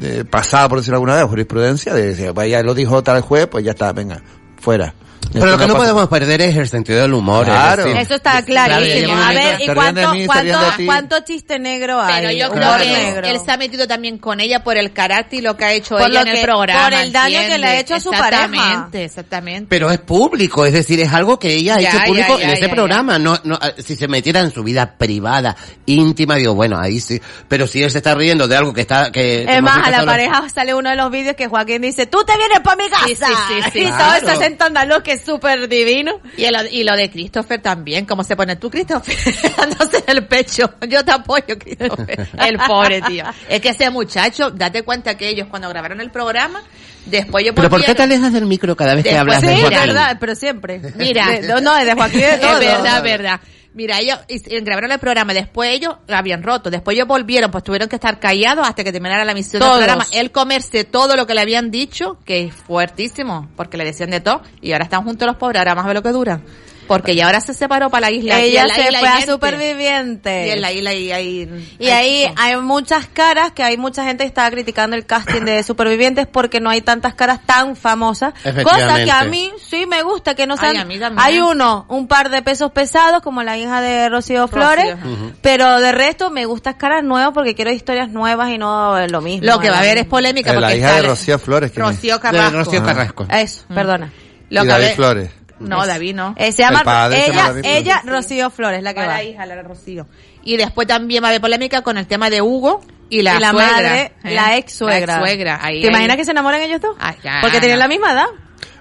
de pasado, por decirlo alguna vez, jurisprudencia, de decir, pues ya lo dijo tal juez, pues ya está, venga, fuera. Pero lo que no pasa- podemos perder es el sentido del humor. Claro. es decir, Eso está Claro, clarísimo. ya A ver, ¿y Se cuánto, mí, se cuánto, cuánto chiste negro hay? Pero yo creo que negro. él se ha metido también con ella por el carácter y lo que ha hecho Por ella lo en el que- programa. por el daño que le ha hecho a su pareja. Exactamente, exactamente. Pero es público, es decir, es algo que ella ha Ya, hecho público ya, en ese ya, programa. No, no, eh, si se metiera en su vida privada, íntima, digo, bueno, ahí sí. Pero si él se está riendo de algo que está, que... Es más, a la pareja sale uno de los vídeos que Joaquín dice, tú te vienes para mi casa. Sí, sí, sí, sí. Y todo Claro. ese acento andaluz que es súper divino. Y lo, y lo de Christopher también, como se pone tú, Christopher, dándose en el pecho. Yo te apoyo, Christopher. El pobre tío. Es que ese muchacho, date cuenta que ellos cuando grabaron el programa, después yo Pero ¿por qué te alejas del micro cada vez que hablas Sí, de Sí, Joaquín? verdad, pero siempre. Mira. De- no, no, de Joaquín de todo. Es verdad, verdad. Mira, ellos grabaron el programa, después ellos lo habían roto, después ellos volvieron, pues tuvieron que estar callados hasta que terminara la emisión Todos. del programa. Él comerse todo lo que le habían dicho, que es fuertísimo, porque le decían de todo, y ahora están juntos los pobres, ahora más de lo que duran. Porque ya ahora se separó para la isla. y Ella la se isla fue a. Superviviente. Y en la isla hay, hay, Y ahí hay muchas caras que hay mucha gente que está criticando el casting de supervivientes porque no hay tantas caras tan famosas. Cosa que a mí sí me gusta que no sean. Ay, a mí también. hay uno, un par de pesos pesados como la hija de Rocío Flores, pero de resto me gustan caras nuevas porque quiero historias nuevas y no lo mismo. Lo que va a haber es polémica Eh, la porque hija está de Rocío Flores. Rocío De Carrasco. Rocío Carrasco. Eso, perdona. Lo y que David ve- Flores. No, David no. Eh, se llama El padre se llama ella, David ella Rocío Flores, la que Va la hija, la de Rocío. Y después también va a haber polémica con el tema de Hugo y la, y la suegra, madre, ¿eh? la ex suegra. La ex-suegra, ahí, ¿Te ahí. imaginas que se enamoran ellos dos? Ay, ya, Porque tienen la misma edad.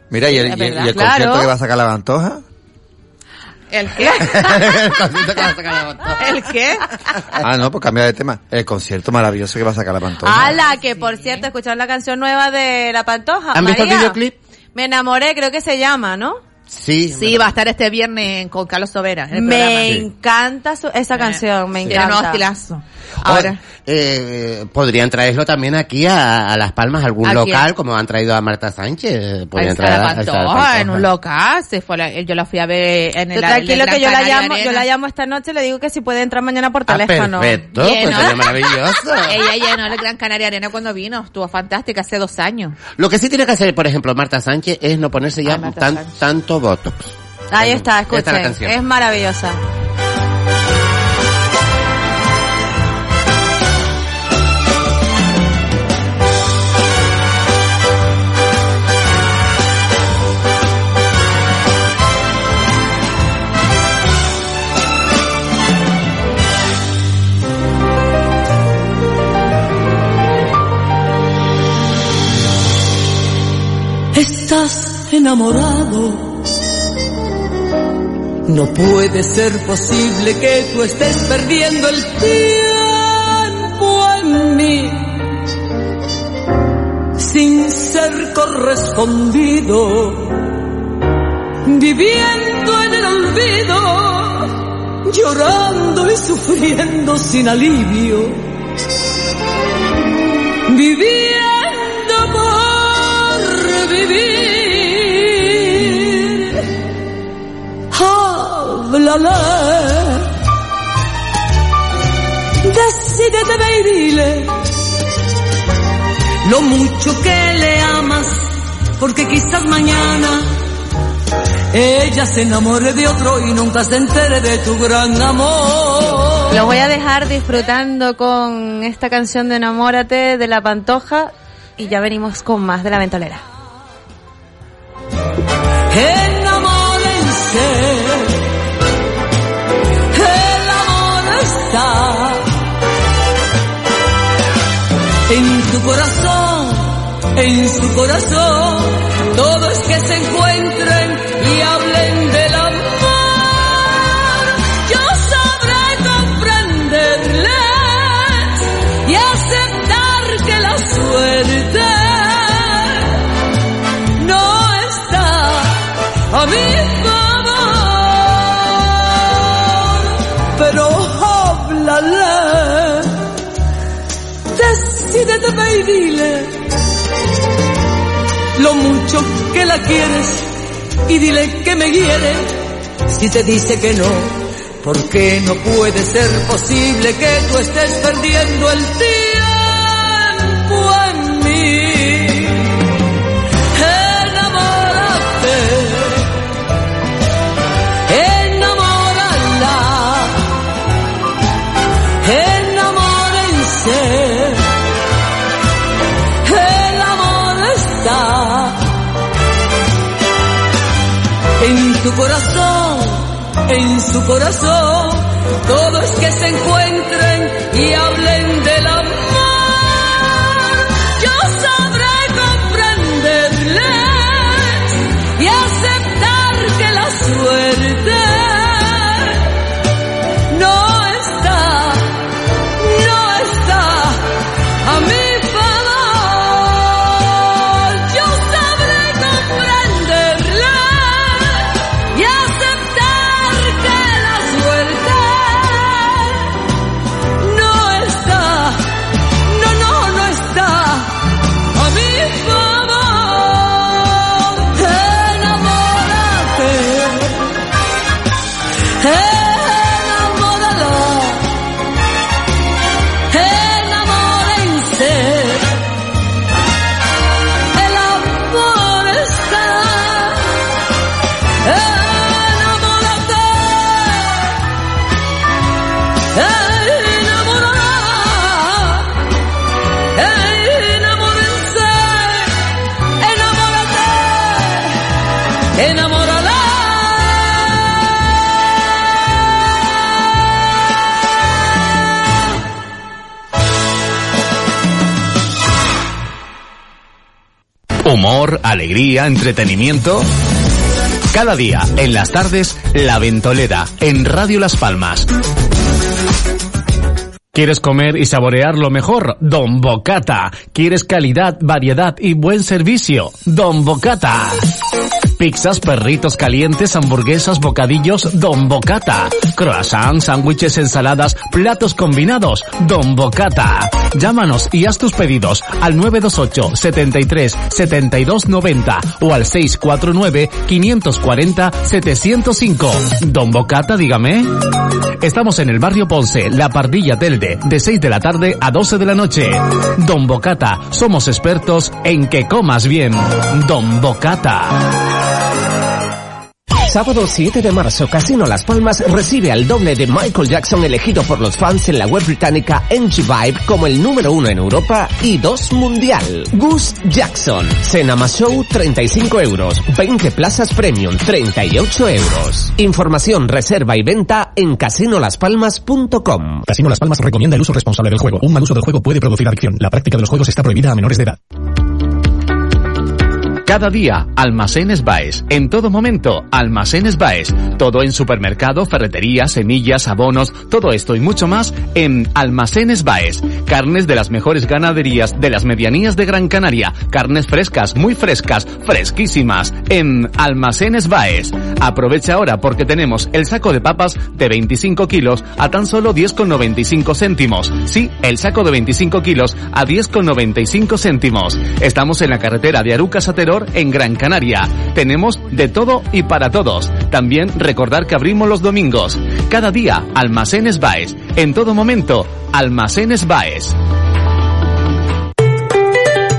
Mira, y el, Es y el- verdad, y el claro. concierto que va a sacar la Pantoja. ¿El qué? El concierto que va a sacar la Pantoja. ¿El qué? Ah, no, pues cambia de tema. El concierto maravilloso que va a sacar la Pantoja. ¡Hala! Que por cierto, escucharon la canción nueva de La Pantoja. ¿Han visto el videoclip? Me enamoré, creo que se llama, ¿no? Sí, Sí, va a estar este viernes con Carlos Sobera en el Me programa. encanta su- esa canción, me Tiene encanta. estilazo. Ahora, eh, podrían traerlo también aquí a, a Las Palmas, a algún ¿A local, quién? como han traído a Marta Sánchez. Podrían traer la a- Pantoja, en un local, se fue la- yo la fui a ver en el tranquilo en el que yo la llamo, yo la llamo esta noche, le digo que si puede entrar mañana por Ah, teléfono. perfecto, pues sería maravilloso. Ella llenó el Gran Canaria Arena cuando vino, estuvo fantástica hace dos años. Lo que sí tiene que hacer, por ejemplo, Marta Sánchez es no ponerse ya Ah, tan- Sánchez. Botox. Ahí está, Esta es la escuchen, canción. es maravillosa. Estás enamorado. No puede ser posible que tú estés perdiendo el tiempo en mí sin ser correspondido, viviendo en el olvido, llorando y sufriendo sin alivio, viviendo por vivir. Háblale, decídete, ve y dile lo mucho que le amas, porque quizás mañana ella se enamore de otro y nunca se entere de tu gran amor. Lo voy a dejar disfrutando con esta canción de Enamórate de la Pantoja y ya venimos con más de la ventolera. Enamórense, corazón, en su corazón. Todo es que se encuentren mucho que la quieres y dile que me quiere. Si te dice que no, porque no puede ser posible que tú estés perdiendo el tiempo en mí. Corazón, en su corazón. Todo es que se encuentren y hablen Alegría, entretenimiento. Cada día, en las tardes, La Ventolera, en Radio Las Palmas. ¿Quieres comer y saborear lo mejor? Don Bocata. ¿Quieres calidad, variedad y buen servicio? Don Bocata. Pizzas, perritos calientes, hamburguesas, bocadillos, Don Bocata. Croissants, sándwiches, ensaladas, platos combinados, Don Bocata. Llámanos y haz tus pedidos al 928 73 72 90 o al 649 540 705. Don Bocata, dígame. Estamos en el barrio Ponce, La Pardilla Telde, de 6 de la tarde a 12 de la noche. Don Bocata, somos expertos en que comas bien. Don Bocata. Sábado 7 de marzo, Casino Las Palmas recibe al doble de Michael Jackson elegido por los fans en la web británica NG Vibe como el número uno en Europa y dos mundial. Gus Jackson. Más show 35 euros. 20 plazas premium 38 euros. Información, reserva y venta en casinolaspalmas.com. Casino Las Palmas recomienda el uso responsable del juego. Un mal uso del juego puede producir adicción. La práctica de los juegos está prohibida a menores de edad. Cada día, Almacenes Baes. En todo momento, Almacenes Baes. Todo en supermercado, ferretería, semillas, abonos, todo esto y mucho más en Almacenes Baes. Carnes de las mejores ganaderías de las medianías de Gran Canaria. Carnes frescas, muy frescas, fresquísimas. En Almacenes Baes. Aprovecha ahora porque tenemos el saco de papas de 25 kilos a tan solo 10,95 céntimos. Sí, el saco de 25 kilos a 10,95 céntimos. Estamos en la carretera de Arucas a Teror en Gran Canaria. Tenemos de todo y para todos. También recordar que abrimos los domingos. Cada día, Almacenes Baes. En todo momento, Almacenes Baes.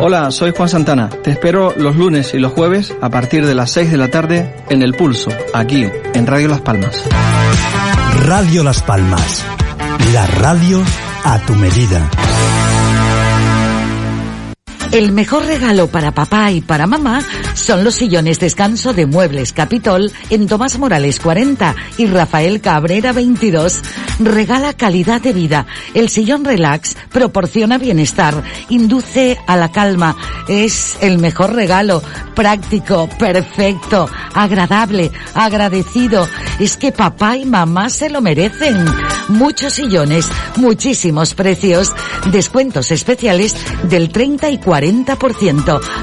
Hola, soy Juan Santana. Te espero los lunes y los jueves a partir de las 6 de la tarde en El Pulso, aquí, en Radio Las Palmas. Radio Las Palmas. La radio a tu medida. El mejor regalo para papá y para mamá son los sillones descanso de Muebles Capitol en Tomás Morales 40 y Rafael Cabrera 22. Regala calidad de vida. El sillón relax proporciona bienestar, induce a la calma. Es el mejor regalo. Práctico, perfecto, agradable, agradecido. Es que papá y mamá se lo merecen. Muchos sillones, muchísimos precios. Descuentos especiales del 30 y 40%.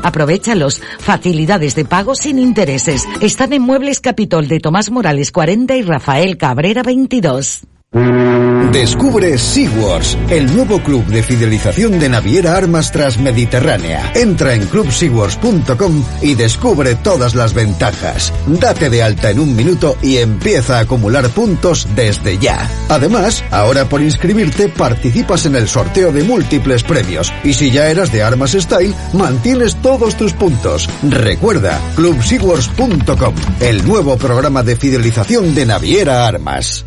Aprovechalos. Facilidades de pago sin intereses. Están en Muebles Capitol de Tomás Morales 40 y Rafael Cabrera 22. Descubre SeaWars, el nuevo club de fidelización de Naviera Armas Transmediterránea. Entra en clubseawords.com y descubre todas las ventajas. Date de alta en un minuto y empieza a acumular puntos desde ya. Además, ahora por inscribirte participas en el sorteo de múltiples premios y si ya eras de Armas Style, mantienes todos tus puntos. Recuerda, clubseawords.com, el nuevo programa de fidelización de Naviera Armas.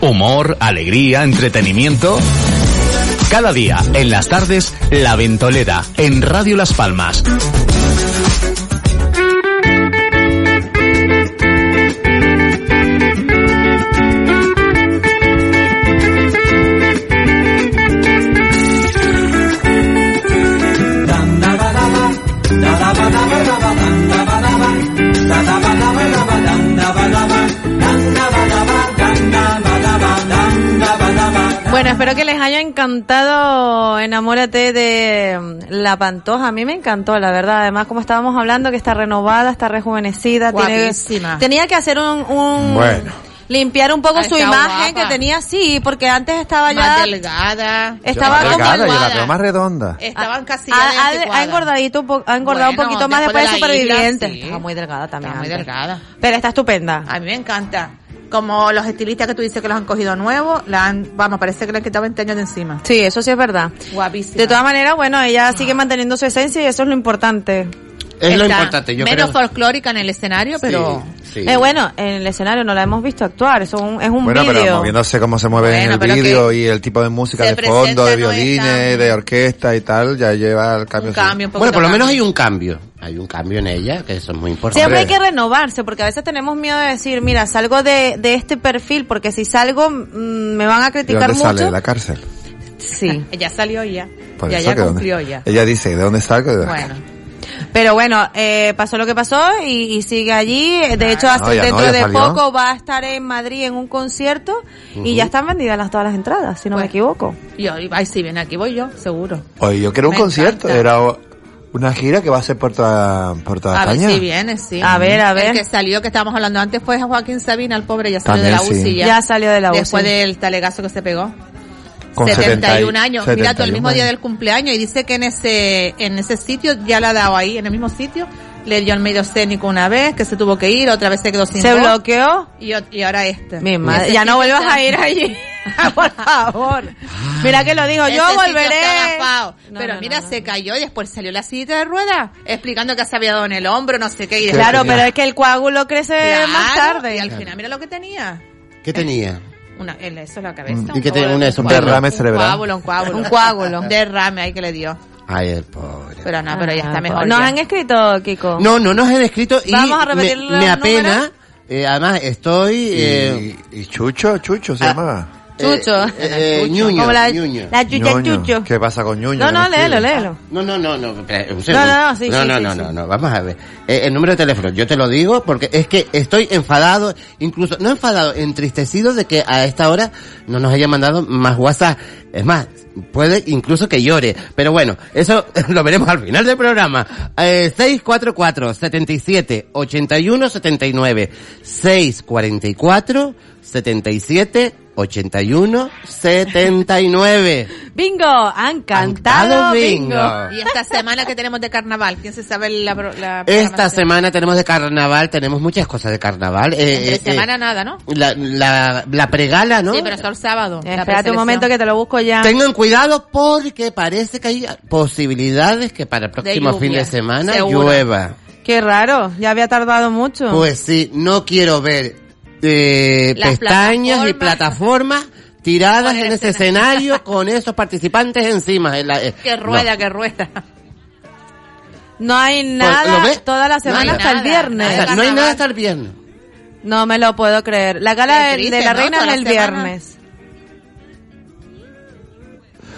Humor, alegría, entretenimiento. Cada día, en las tardes, La Ventolera, en Radio Las Palmas. Espero que les haya encantado Enamórate de mm, La Pantoja. A mí me encantó, la verdad. Además, como estábamos hablando, que está renovada, está rejuvenecida. Tiene, Guapísima. tenía que hacer un... un- Bueno. Limpiar un poco Ah, su imagen guapa. que tenía, sí, porque antes estaba Más ya... delgada. Estaba Yo como... delgada, yo la veo más redonda. Estaban casi Ha, engordadito un po- ha engordado Bueno, un poquito más después de después de la Superviviente. isla, sí. Estaba muy delgada también. Está muy delgada. Pero está estupenda. A mí me encanta. Como los estilistas que tú dices que los han cogido nuevos, la han, vamos, parece que le han quitado 20 años de encima. Sí, eso sí es verdad. Guapísima. De todas maneras, bueno, ella sigue manteniendo su esencia y eso es lo importante. Es lo importante, yo menos creo. folclórica en el escenario, pero... Sí. Eh, bueno, en el escenario no la hemos visto actuar, eso es un, es un Bueno, pero vídeo. moviéndose cómo se mueve en el pero vídeo que y el tipo de música se de fondo, presenta, de no violines, tan- de orquesta y tal, ya lleva el cambio. Un cambio, un poquito Bueno, por lo menos hay un cambio. Hay un cambio en ella, que eso es muy importante. Siempre hay que renovarse, porque a veces tenemos miedo de decir, mira, salgo de, de este perfil, porque si salgo mm, me van a ¿De criticar dónde sale? mucho. ¿De la cárcel? Sí. Ella salió ya. Por ya eso ya que dónde- cumplió ya. Ella dice, ¿de dónde salgo? De- Bueno. Pero bueno, eh, pasó lo que pasó y, y sigue allí. De hecho, hace- no, dentro de salió. poco va a estar en Madrid en un concierto y ya están vendidas las, todas las entradas, si no me equivoco. Yo, ay, si viene aquí voy yo, seguro. Oye, yo quiero un Me concierto. encanta. Era Una gira que va a ser por toda, por toda A ver España. si viene, sí. A ver, a ver. El que salió, que estábamos hablando antes, fue Joaquín Sabina, el pobre, ya salió de la UCI. sí. Ya. Ya salió de la UCI. Después del talegazo que se pegó. Con 71 70 y- años. Mira, todo el 71 mismo día del cumpleaños y dice que en ese, en ese sitio ya la ha dado ahí, en el mismo sitio. Le dio el medio escénico una vez, que se tuvo que ir, otra vez se quedó sin Se voz, bloqueó. Y, y ahora este. Mi madre, Ese ya no vuelvas está- a ir allí. Por favor. Mira que lo digo, yo Ese sitio volveré. No, pero no, mira, no, se cayó y después salió la silla de ruedas explicando que se había dado en el hombro, no sé qué. Y Claro, pero es que el coágulo crece Claro, más tarde. Y al final mira lo que tenía. ¿Qué tenía? Una, el, eso es la cabeza. ¿Y Una- es un derrame un cerebral. coágulo, un coágulo. Un coágulo. Derrame ahí que le dio. Ay, el pobre. Pero no, pero ya está Ah, mejor. Nos han escrito, Kiko. No, no nos han escrito y Vamos a repetir me, los me apena. eh, además, estoy... eh, Y, y Chucho, Chucho se llamaba. Chucho. eh, eh, Ñuño, Como la, Ñuño. la chucha chucho. ¿Qué pasa con Ñuño? No, no, léelo, léelo. No, no, no, no. espera, un No, no, no, sí, no, sí, no, sí, no, sí. no, no, vamos a ver. Eh, el número de teléfono, yo te lo digo porque es que estoy enfadado, incluso, no enfadado, entristecido de que a esta hora no nos hayan mandado más WhatsApp. Es más, puede incluso que llore. Pero bueno, eso lo veremos al final del programa. Eh, 644 77 81 79 644 77 81 79 Bingo, han cantado bingo. bingo. Y esta semana que tenemos de carnaval, ¿quién se sabe la, pro- la Esta semana tenemos de carnaval, tenemos muchas cosas de carnaval. Eh, Entre eh, semana eh, nada, ¿no? la, la, la pregala, ¿no? Sí, pero solo el sábado. Espérate un momento que te lo busco ya. Tengan cuidado porque parece que hay posibilidades que para el próximo fin de semana seguro. llueva. Qué raro, ya había tardado mucho. Pues sí, no quiero ver eh, pestañas y plataformas. tiradas en ese escenario con esos participantes encima. En la- eh, Que rueda, que rueda. no hay ¿lo nada toda la semana hasta el viernes. No, hay nada hasta el viernes. No me lo puedo creer. La gala de- triste, de la ¿no? reina es el viernes.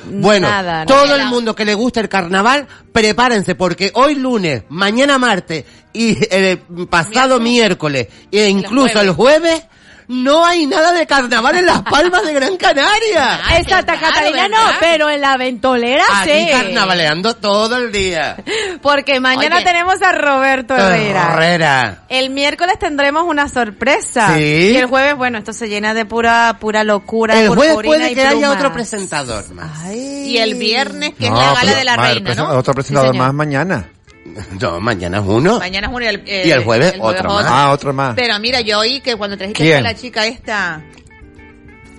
Bueno, Nada, todo el mundo que le gusta el carnaval, prepárense porque hoy lunes, mañana martes y el pasado miércoles. e incluso el jueves no hay nada de carnaval en las Palmas de Gran Canaria. Ay, En Santa Catalina no, pero en la ventolera Aquí sí. carnavaleando todo el día. Porque mañana Oye. tenemos a Roberto Herrera. Herrera. El miércoles tendremos una sorpresa. Sí. Y el jueves, bueno, esto se llena de pura pura locura. El jueves puede y que haya otro presentador más. Y el viernes, que No, es la gala pero- de la reina, ¿no? Otro presentador más mañana. No, mañana es uno. Mañana es uno y el, Y el jueves otro más. Ah, otro más. Pero mira, yo oí que cuando trajiste ¿Quién? a la chica esta...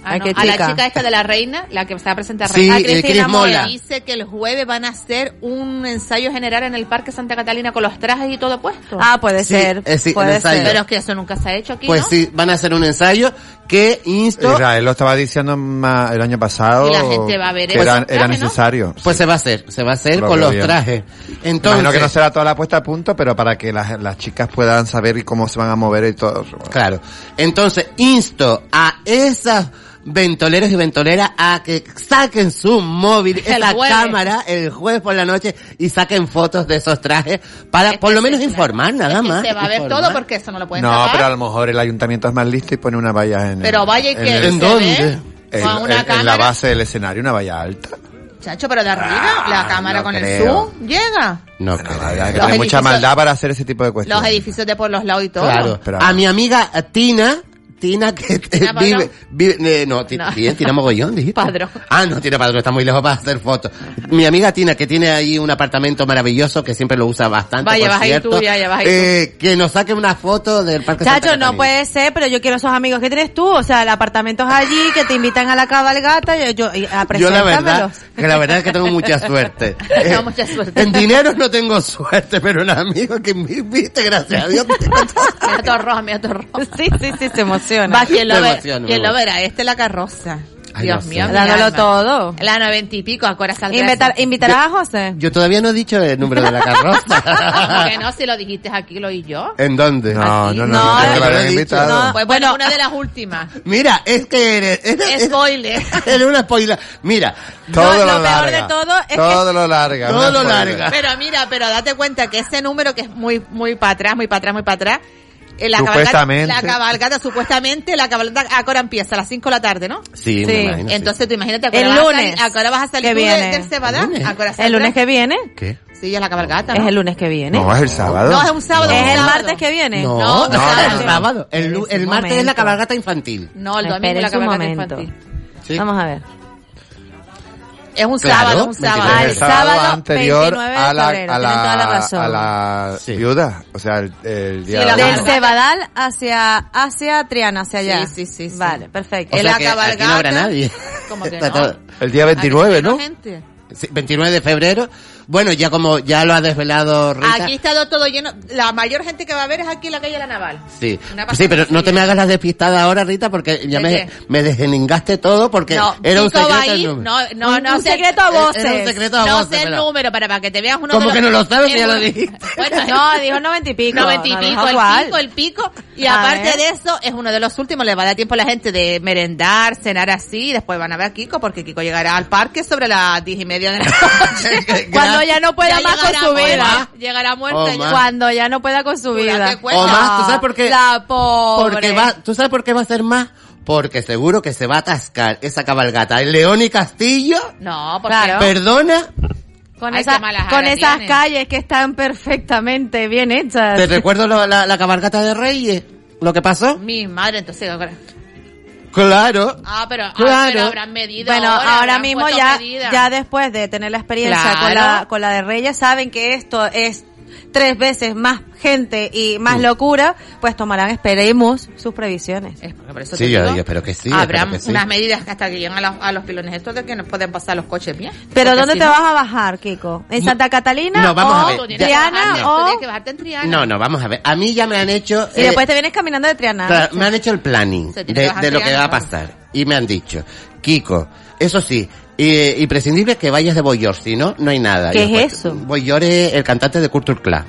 Ah, ¿A no, qué a la chica? esta de la reina, la que se va a presentar Sí, reina. eh, Cristina Cris Mola. Dice que el jueves van a hacer un ensayo general en el Parque Santa Catalina con los trajes y todo puesto. Ah, puede Sí, ser. eh, sí, puede ser. Pero es que eso nunca se ha hecho aquí, Pues ¿no? sí, van a hacer un ensayo que insto... Israel lo estaba diciendo el año pasado. Y la gente va a ver que era, era trajes, ¿no? necesario. Pues se va a hacer, se va a hacer Lo con los bien. trajes. Entonces, Imagino que no será toda la puesta a punto, pero para que las, las chicas puedan saber cómo se van a mover y todo. Claro. Entonces, insto a esas ventoleros y ventoleras a que saquen su móvil, El esa jueves. cámara, el jueves por la noche y saquen fotos de esos trajes para Es por lo menos claro. informar, nada Es que más. se va a ver informar. todo porque eso no lo pueden No, tapar. pero a lo mejor el ayuntamiento es más listo y pone una valla en Pero el- vaya y en que el- ¿En dónde? en- con una en- en cámara. la base del escenario, una valla alta. Chacho, pero de arriba, la cámara no con el zoom, llega. No, Hay creo. tener Los mucha maldad para hacer ese tipo de cuestiones. Los edificios de por los lados y todo. Claro. Pero- A mi amiga Tina, Tina que ¿Tina vive, vive eh, no, No. Tina Mogollón, dijiste. Padrón. Ah, no, Tina Padrón, está muy lejos para hacer fotos. Mi amiga Tina, que tiene ahí un apartamento maravilloso, que siempre lo usa bastante, Vaya, vas ahí tú, ya, ya vas ahí tú. eh, que nos saque una foto del Parque Santa Chacho, no Catalina. puede ser, pero yo quiero esos amigos que tienes tú, o sea, el apartamento es allí, que te invitan a la cabalgata, y yo, y a Yo la verdad, que la verdad es que tengo mucha suerte. Tengo mucha suerte. En dinero no tengo suerte, pero en amigos que me invite, gracias a Dios. Mira todo rojo, mira todo rojo. Sí, sí, sí, se emociona. Va, ¿quién lo, Me ve? emociono, ¿Quién me lo verá? Este es la carroza. Ay, Dios no mío. Dándolo todo. La noventa y pico, a corazón. Invitar, ¿Invitarás a José? Yo todavía no he dicho el número de la carroza. ¿Por qué no? Si lo dijiste aquí, lo oí yo. ¿En dónde? No, Aquí. no, no, No, no, lo invitado. No. Pues bueno, una de las últimas. Mira, es que eres, eres, Spoiler. eres una spoiler. Mira, Todo No, lo, lo peor larga. de todo es que- todo lo larga. Todo lo larga. Pero mira, pero date cuenta que ese número que es muy, muy para atrás, muy para atrás, muy para atrás, La cabalgata, Supuestamente. la cabalgata, supuestamente, la cabalgata ahora empieza a las 5 de la tarde, ¿no? Sí, me imagino, sí. Entonces tú imagínate, ¿a qué El lunes. salir- ¿a qué hora vas a salir viene. qué hora El lunes que viene. ¿Qué? Sí, es la cabalgata, Es el lunes que viene. No, es el sábado. No, es un sábado. Es el martes que viene. No, No, no, sábado. el sábado. El, el martes es la cabalgata infantil. No, el domingo Esperen la cabalgata infantil. Sí. Vamos a ver. Es un Claro, sábado, un 23 sábado. Ah, el sábado, anterior 29 de a la, febrero, a la, tienen toda la razón. a la Sí. viuda, o sea, el, el día Sí, de Del. Cebadal hacia, hacia Triana, hacia allá. Sí, sí, sí, sí. Vale, perfecto. O En sea la que aquí no habrá nadie. ¿Cómo que Está no? el día 29, Aquí ¿no? gente. Sí, 29 de febrero. Bueno, ya como ya lo ha desvelado Rita. Aquí está todo lleno. La mayor gente que va a ver es aquí en la calle La Naval. Sí. Sí, pero no te me hagas las despistadas ahora, Rita, porque ya ¿De me, me desgeningaste todo porque No, era un secreto. el ahí, número. no, no, Un- no un secreto a voces. Era un secreto a No voces, sé el número, para, para que te veas uno ¿Cómo de que no lo sabes? es Ya lo dijiste. Bueno, No, dijo noventa y pico. 90 y No, pico, el pico, el pico. Y A aparte ver. de eso, es uno de los últimos. Le va a dar tiempo a la gente de merendar, cenar así. Y después van a ver a Kiko, porque Kiko llegará al parque sobre las diez y media de la noche. Cuando ya no pueda Ya más con su vida. Llegará muerta O ya. Cuando ya no pueda con su vida. O más, ¿tú sabes por qué? La pobre. Porque va, ¿tú sabes por qué va a ser más? Porque seguro que se va a atascar esa cabalgata. El León y Castillo, No, porque Claro. perdona, Con, Ay, esa- con esas calles que están perfectamente bien hechas. te recuerdo lo- la, la cabalgata de Reyes. ¿Lo que pasó? mi madre, entonces. Claro. Ah, pero, ah, Claro. pero habrán medido. Bueno, ahora, mismo ya, ya después de tener la experiencia con, la, con la de Reyes, saben que esto es tres veces más gente y más locura, pues tomarán, esperemos, sus previsiones. Por eso Sí, yo, digo, yo espero que sí. Habrá espero que sí. unas medidas que hasta que lleguen a los, a los pilones estos de que no pueden pasar los coches bien. Pero ¿dónde si te no- vas a bajar, Kiko? ¿En No, Santa Catalina no, vamos o a ver, Triana bajarte, tú o... tienes que bajarte en Triana. No, no, vamos a ver. A mí ya me han hecho... Y eh, después te vienes caminando de Triana. Claro, me han hecho el planning de, lo que va a pasar. Y me han dicho, Kiko, eso sí, eh, imprescindible que vayas de Boyor, si no, no hay nada. ¿Qué Y después, es eso? Boyor es el cantante de Culture Club.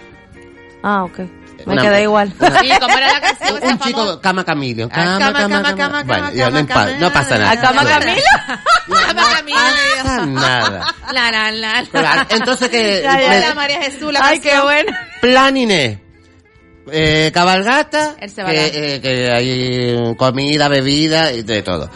Ah, ok. Me Una- queda igual. Sí, ¿cómo era la canción? esa Un chico? Cama Camilo. Ah, Cama, cama, cama, cama, Bueno, cama, ya no, cama, cama. no pasa nada. ¿A Cama Camila? Cama Camila. pasa nada. La, la, la, la. Claro, entonces que... Me- La María Jesús, la Ay, qué canción. bueno. Planning eh, cabalgata, que, eh, que hay comida, bebida y de todo.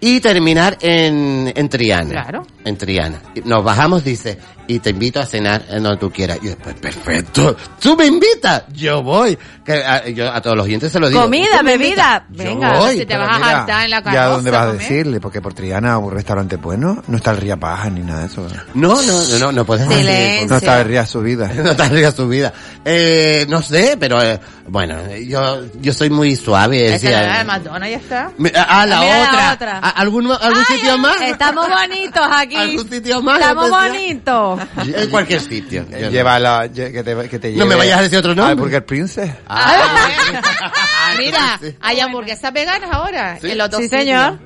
Y terminar en, en Triana. Claro. En Triana. Nos bajamos, dice, y te invito a cenar en donde tú quieras. Y después, perfecto. ¿Tú me invitas? Yo voy. Que a, yo a todos los oyentes se lo digo. Comida, ¿Tú me bebida. Venga. voy. Si te vas a mira, saltar en la ¿Ya carroza, dónde vas a decirle? Porque por Triana, un restaurante bueno, no está el Ría Paja ni nada de eso. No, no, no, no, no puedes Silencio. No está el Ría su vida. No te arriesgas tu vida. Eh, no sé, pero eh, bueno, yo yo soy muy suave. Esa decía, la de Madonna, ya está. Me- a, a la Mira la otra. Otra. ¿A- ¿Algún, algún sitio más? Estamos bonitos aquí. ¿Algún sitio más? Estamos bonitos. En cualquier sitio. Yo no. Lleva la, lle- que te, que te No me lleve vayas a decir otro nombre. Al Burger Princess. Ah, Mira, sí. hay hamburguesas veganas ahora. Sí. En los dos Sí, sitios. señor.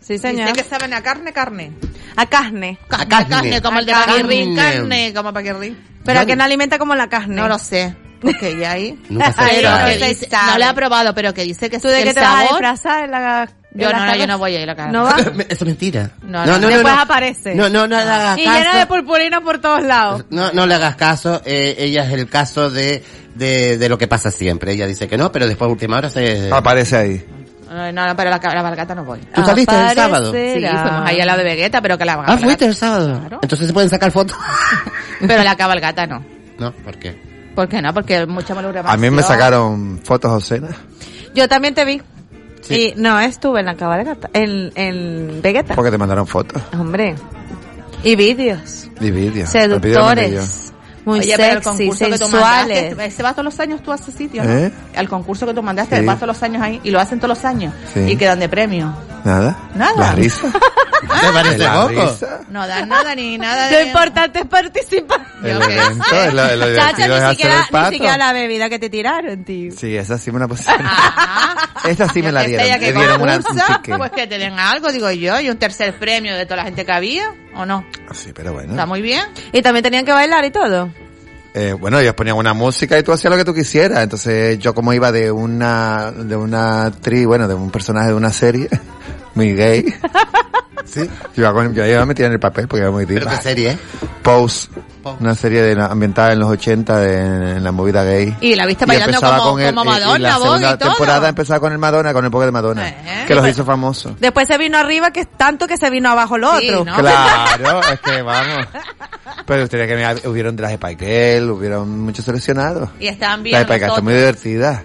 Sí, señor. Dice que saben a carne, carne. A carne. A carne. Carne, como el de A carne. Como Paquirrín. Pero Yo que no- alimenta como la carne. No lo sé. Porque ya ahí. Nunca se Pero que dice, no lo he probado, pero que dice que ¿Tú de el qué te vas a sabor. disfrazar en la Yo no, no, yo no voy a ir a la ¿No va? Eso es mentira. No, no. Después aparece. No, no, no le hagas Y llena de purpurina por todos lados. No, no le hagas caso. eh, ella es el caso de, de, de lo que pasa siempre. Ella dice que no, pero después a última hora se... Aparece ahí. No, no, pero la, la balgata no voy. ¿Tú saliste el sábado? Sí, fuimos ahí a la de Vegeta, pero que la Ah, balgata. fuiste el sábado. Claro. Entonces se pueden sacar fotos. Pero la cabalgata no. no, ¿por qué? ¿Por qué no? Porque mucha malogramación. A mí me sacaron fotos obscenas. Yo también te vi. Sí. Y no estuve en la cabalgata, en, en Vegeta. Porque te mandaron fotos Hombre. Y vídeos. y vídeos. Seductores. Muy Oye, pero el sexy, concurso que tú sensuales. mandaste, ese va todos los años tú a ese sitio, ¿no? ¿Eh? El concurso que tú mandaste, Sí. vas todos los años ahí y lo hacen todos los años Sí. y quedan de premio. Nada. Nada. La risa. ¿Te parece La poco? risa. No dan nada ni nada Lo de... importante es participar. El evento, sé. lo, lo divertido Chacha, es ni hacer siquiera, el ni siquiera la bebida que te tiraron, tío. Sí, esa sí me la pusieron. Esta sí me la dieron. que Me dieron una. Pues que te den algo, digo yo, y un tercer premio de toda la gente que había, ¿o no? Sí, pero bueno. Está muy bien. Y también tenían que bailar y todo. Eh, bueno, ellos ponían una música y tú hacías lo que tú quisieras. Entonces yo como iba de una, de una actriz, bueno, de un personaje de una serie, muy gay. Sí. Yo iba, con, yo iba metida en el papel porque era muy ¿Pero diva. qué serie? Pose. Una serie de, ambientada en los 80 de- en la movida gay. Y la viste bailando empezaba como, con el- como y- y Madonna, la vos segunda y todo. temporada empezaba con el Madonna, con el poker de Madonna. Que los hizo famosos. Después se vino arriba que tanto que se vino abajo Sí, otro. ¿no? Claro, es que vamos. Pero ustedes que mirar, hubieron de las Spike Girl, hubieron muchos seleccionados. Y estaban bien Las están muy divertidas.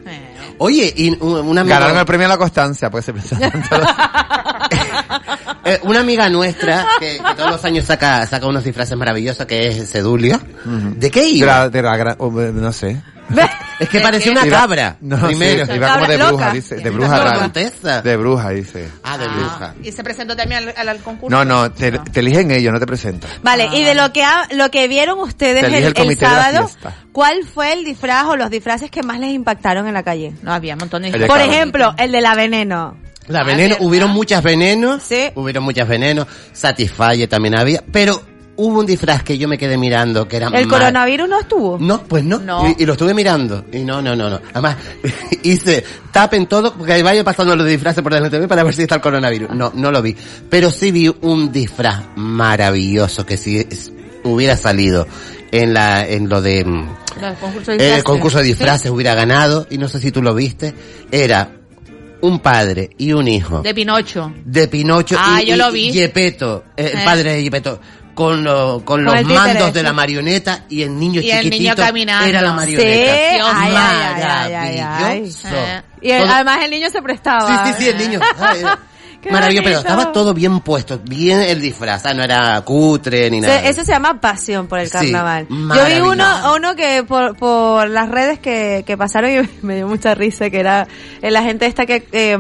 Oye, y un- una amiga, Ganaron el premio a la constancia, porque se pensaban todos. eh, una amiga nuestra que, que todos los años saca, saca unos disfraces maravillosos que es Sedulio. ¿De qué De iba? la- de la gra- no sé. Es que parecía una Iba- cabra. No, primero. sí, iba como de bruja, dice. De bruja rara. De bruja, dice. Ah, de bruja. Y se presentó también al, al- al concurso. No, no, te, te eligen ellos, no te presentan. Vale, y de lo que ha- lo que vieron ustedes el, el el comité de la sábado. ¿cuál fue el disfraz o los disfraces que más les impactaron en la calle? No, había montones El de Por cabra. ejemplo, el de la veneno. La veneno, hubieron muchas venenos, hubieron muchas venenos, Satisfyer también había, pero hubo un disfraz que yo me quedé mirando que era ¿El coronavirus no estuvo? No, pues no. No. Y, y lo estuve mirando. Y no, no, no, no. Además, hice, tapen todo, porque ahí vaya pasando los disfraces por delante de mí para ver si está el coronavirus. No, no lo vi. Pero sí vi un disfraz maravilloso que si es- hubiera salido en la, en lo de, mm, El concurso de el disfraces. concurso de disfraces Sí. hubiera ganado, y no sé si tú lo viste, era un padre y un hijo De Pinocho. de Pinocho Ah, y, yo lo vi. y Gepetto, eh, el Eh. padre de Gepetto, con, lo- con Con los el mandos de la marioneta y el niño Y el chiquitito niño caminando. era la Sí, marioneta. ay, ay, ay, ay, ay, ay. Maravilloso. Y el- además el niño se prestaba. Sí, sí, sí, el niño. Maravilloso, pero estaba todo bien puesto, bien el disfraz, sea, no era cutre ni nada. Se- eso se llama pasión por el Sí, carnaval. Yo vi uno, uno que por, por las redes que, que pasaron y me dio mucha risa, que era eh, la gente esta que, eh,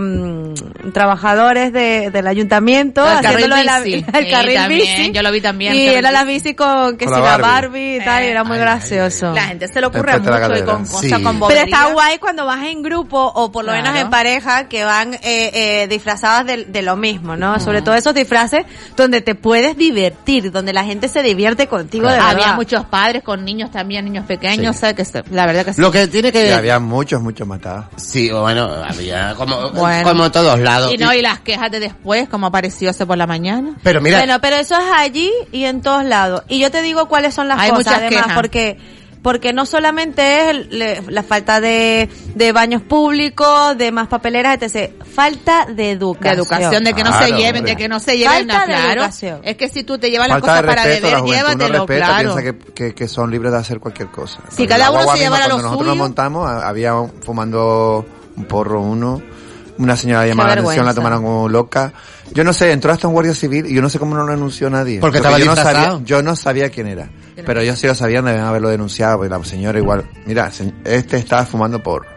trabajadores de, del ayuntamiento, El carril haciéndolo de la- bici. el Sí, carril también, bici. yo lo vi también, Y era la bici. bici con, que Con si la Barbie. Barbie y tal, y era muy gracioso. La gente se le ocurre Enfrente de la mucho y con cosas Sí. con Pero bobería. está guay cuando vas en grupo o por lo Claro. menos en pareja que van eh, eh, disfrazadas de, de lo mismo, ¿no? Sobre todo esos disfraces donde te puedes divertir, donde la gente se divierte contigo de verdad. Había muchos padres con niños también, niños pequeños, o sea, que se- la verdad que sí. Lo que tiene Y que... había muchos, muchos matados. Sí, bueno, había como, Bueno. como en todos lados. Y no, y las quejas de después, como apareció hace por la mañana. Pero mira, Bueno, pero eso es allí y en todos lados. Y yo te digo cuáles son las Hay cosas, muchas además, quejas. porque porque no solamente es el- le- la falta de, de baños públicos, de más papeleras, etc. Falta de De educación. educación, de que no se lleven, hombre. de que no se lleven, Falta de claro. educación. Es que si tú te llevas las Falta de cosas para respeto, la beber, juventud no llévatelo, respeta, claro. piensa que, que, que son libres de hacer cualquier cosa. Si cada uno se llevara cuando lo nosotros suyo. nos montamos, había un- fumando un porro uno, una señora llamada la atención, la tomaron como loca. Yo no sé, entró hasta un guardia civil y yo no sé cómo no lo denunció nadie. Porque estaba yo no sabía, disfrazado. yo no sabía quién era. Pero ellos sí lo sabían, deben haberlo denunciado, porque la señora igual, mira, este estaba fumando porro.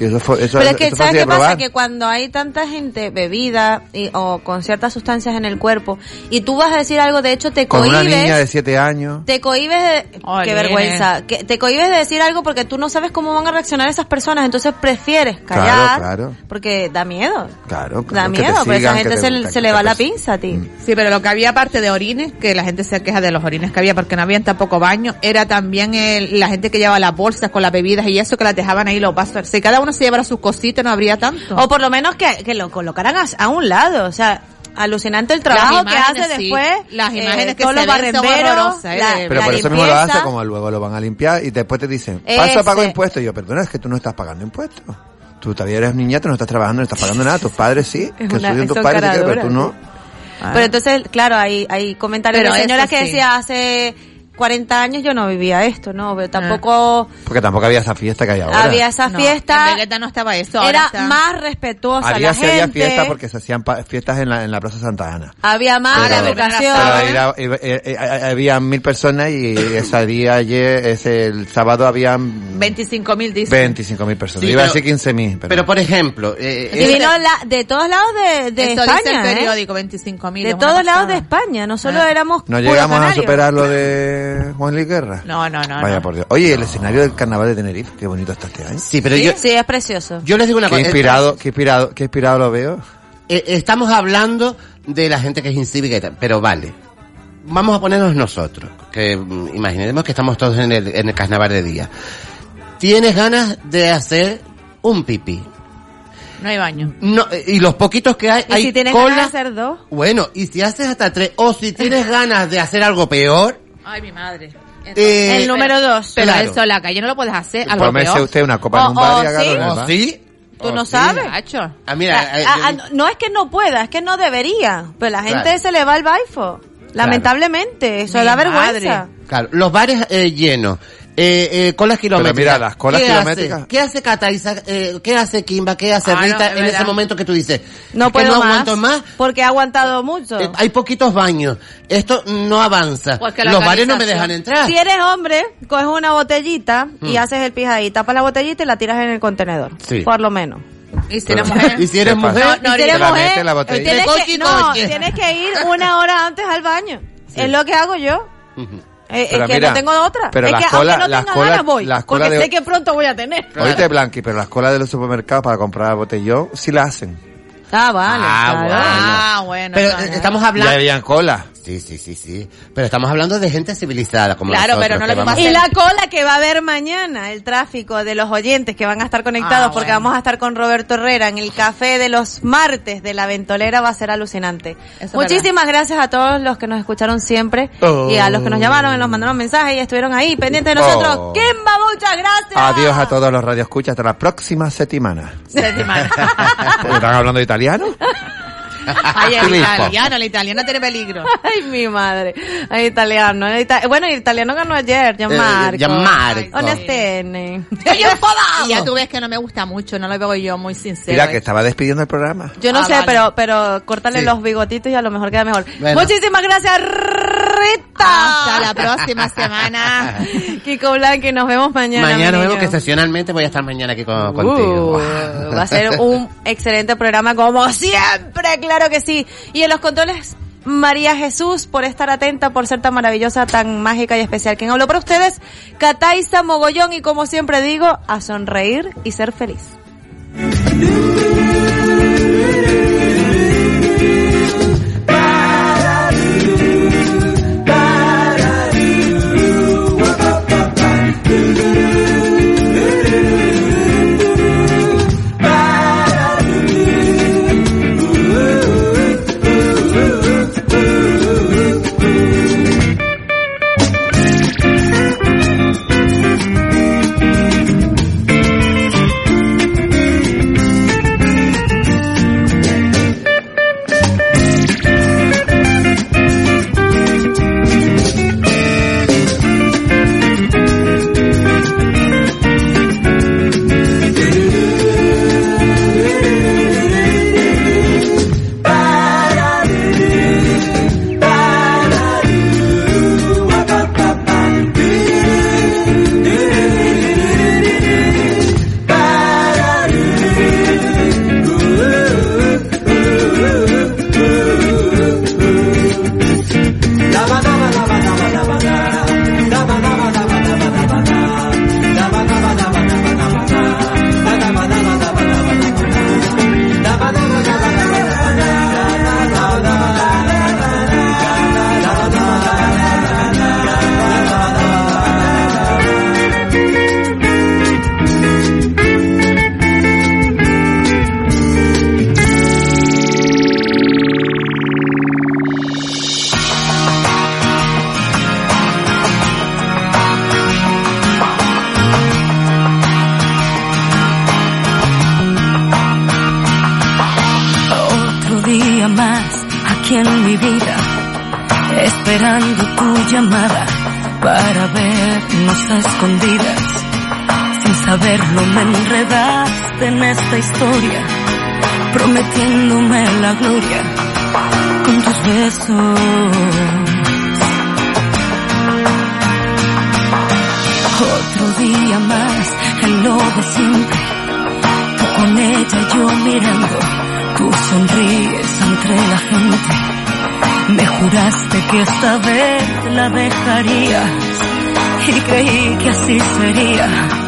Y eso fue, eso, Pero es que, eso ¿sabes qué pasa? Que cuando hay tanta gente bebida y, o con ciertas sustancias en el cuerpo y tú vas a decir algo, de hecho te Con una cohibes, niña de siete años. te cohibes de, qué nene. vergüenza, que te cohibes de decir algo porque tú no sabes cómo van a reaccionar esas personas, entonces prefieres callar, Claro, claro. porque da miedo, Claro, da claro, que te miedo, pues esa gente te- se, que se te le va la pinza a ti. Sí, pero lo que había aparte de orines, que la gente se queja de los orines que había porque no habían tampoco baño, era también el- la gente que llevaba las bolsas con las bebidas y eso que las dejaban ahí los vasos. Si cada uno se llevara sus cositas no habría tanto. O por lo menos que, que lo colocaran a, a un lado, o sea, alucinante el trabajo que hace sí. después, Las eh, imágenes que todos se los barrenderos, ¿eh? la- Pero la por eso mismo lo hace, como luego lo van a limpiar y después te dicen, paso Ese. pago impuestos. Y yo, perdona, es que tú no estás pagando impuestos. Tú todavía eres niña, tú no estás trabajando, no estás pagando nada. Tus padres sí, Es que estudian tus padres, pero tú no. Ah. Pero entonces, claro, hay, hay comentarios Pero de señoras que sí. decía hace 40 años yo no vivía esto, ¿no? Pero tampoco Porque tampoco había esa fiesta que hay ahora. había esa No, fiesta. En Vegeta no estaba eso. ahora Era está- más respetuosa Había, la sí había gente. fiestas porque se hacían fiestas en la, en la Plaza Santa Ana. Había más Pero- educación. Pero era- iba- eh, eh, eh, había mil personas y ese día ayer, ese, el sábado habían 25 mil dice. 25 mil personas. Sí, Iba a decir 15 mil. Pero, pero por ejemplo, eh, y vino la- de todos lados de, de Eso España, dice el ¿eh? periódico, 25 mil. De todos lados de España, no solo éramos no llegamos a superar lo de Juan Luis Guerra. No, no, no. Vaya no. por Dios. Oye, el escenario del carnaval de Tenerife, qué bonito está este año. sí, pero ¿Sí? yo, Sí, es precioso. yo les digo una Qué cosa. inspirado, qué inspirado, qué inspirado lo veo. Eh, estamos hablando de la gente que es incívica pero vale. Vamos a ponernos nosotros, que mm, imaginemos que estamos todos en el, en el carnaval de día. Tienes ganas de hacer un pipí. No hay baño. No, eh, y los poquitos que hay, Y hay si tienes cola. ganas de hacer dos, Bueno, y si haces hasta tres, o si tienes ganas de hacer algo peor, Ay, mi madre. Eh, El número dos. Pero Claro. eso la calle no lo puedes hacer. Algo usted una copa en un bar o y sí. ¿Oh, bar. sí? Tú ¿Oh, no sí? sabes. Ah, mira, eh, Ah, yo- ah, no es que no pueda, es que no debería. Pero la gente Claro. se le va el baifo. Lamentablemente, eso Mi da madre. vergüenza. Claro, los bares eh, llenos. Eh, eh, colas kilométricas. mira, las colas ¿Qué kilométricas- Hace? ¿Qué hace Cataiza? Eh, ¿Qué hace Kimba? ¿Qué hace Ah, Rita en ese momento que tú dices? No "Es que puedo no más, aguanto más. Porque ha aguantado mucho. Eh, hay poquitos baños. Esto no avanza. Pues Los bares no me organización- dejan entrar. Si eres hombre, coges una botellita y Mm. haces el pijadí, tapas la botellita y la tiras en el contenedor. Sí. Por lo menos. Y si eres mujer. Y si eres mujer, No, Y si mujer, la tienes que, no, coche. tienes que ir una hora antes al baño. Es lo que hago yo. Eh, Pero es que mira, no tengo otra. pero es las que colas- aunque no las tenga colas- ganas voy. las colas porque de- sé que pronto voy a tener. Oíste, Blanqui, pero las colas de los supermercados para comprar botellón sí la hacen. Ah, vale. Ah, claro. bueno. Ah, bueno. Pero eh, no. estamos Ya hablando... habían cola. Sí, sí, sí, sí. Pero estamos hablando de gente civilizada como Claro, nosotros, pero no que lo mismo vamos- Y la cola que va a haber mañana, el tráfico de los oyentes que van a estar conectados Ah, porque bueno. vamos a estar con Roberto Herrera en el café de los martes de la ventolera va a ser alucinante. Eso es Muchísimas gracias a todos los que nos escucharon siempre Oh. y a los que nos llamaron y nos mandaron mensajes y estuvieron ahí pendientes de nosotros. Oh. Kimba, muchas gracias. Adiós a todos los radioescuchas. Hasta la próxima semana. Porque ¿Están hablando de italiano? Ay, el italiano, el italiano tiene peligro. Ay, mi madre. Ay, italiano. el ita- bueno, el italiano ganó ayer, Gianmarco. Eh, Gianmarco. Honestene. Y ya tú ves que no me gusta mucho, no lo veo yo muy sincero. Mira, que estaba despidiendo el programa. Yo no Ah, sé, vale. pero, pero córtale Sí. los bigotitos y a lo mejor queda mejor. Bueno. Muchísimas gracias, Rita. Hasta la próxima semana. Kiko Blanqui, nos vemos mañana. Mañana mi vemos que niño. excepcionalmente voy a estar mañana aquí con- Uh, contigo. va a ser un excelente programa como siempre, claro que sí. Y en los controles, María Jesús, por estar atenta, por ser tan maravillosa, tan mágica y especial. Quien habló para ustedes, Cataiza Mogollón y como siempre digo, a sonreír y ser feliz. Escondidas. Sin saberlo me enredaste en esta historia, prometiéndome la gloria con tus besos. Otro día más en lo de siempre, tú con ella yo mirando, tú sonríes entre la gente. Me juraste que esta vez la dejarías y creí que así sería.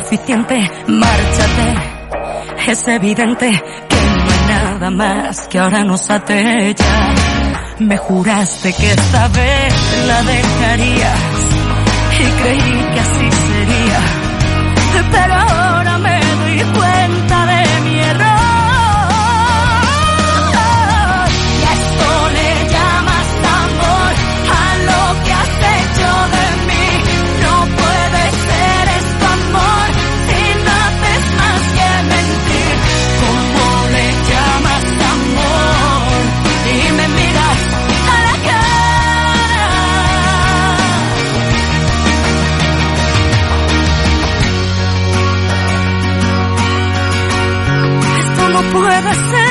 Suficiente, márchate. Es evidente que no hay nada más que ahora nos ate ya. Me juraste que esta vez la dejarías y creí que así sería. Pero Esto no puede ser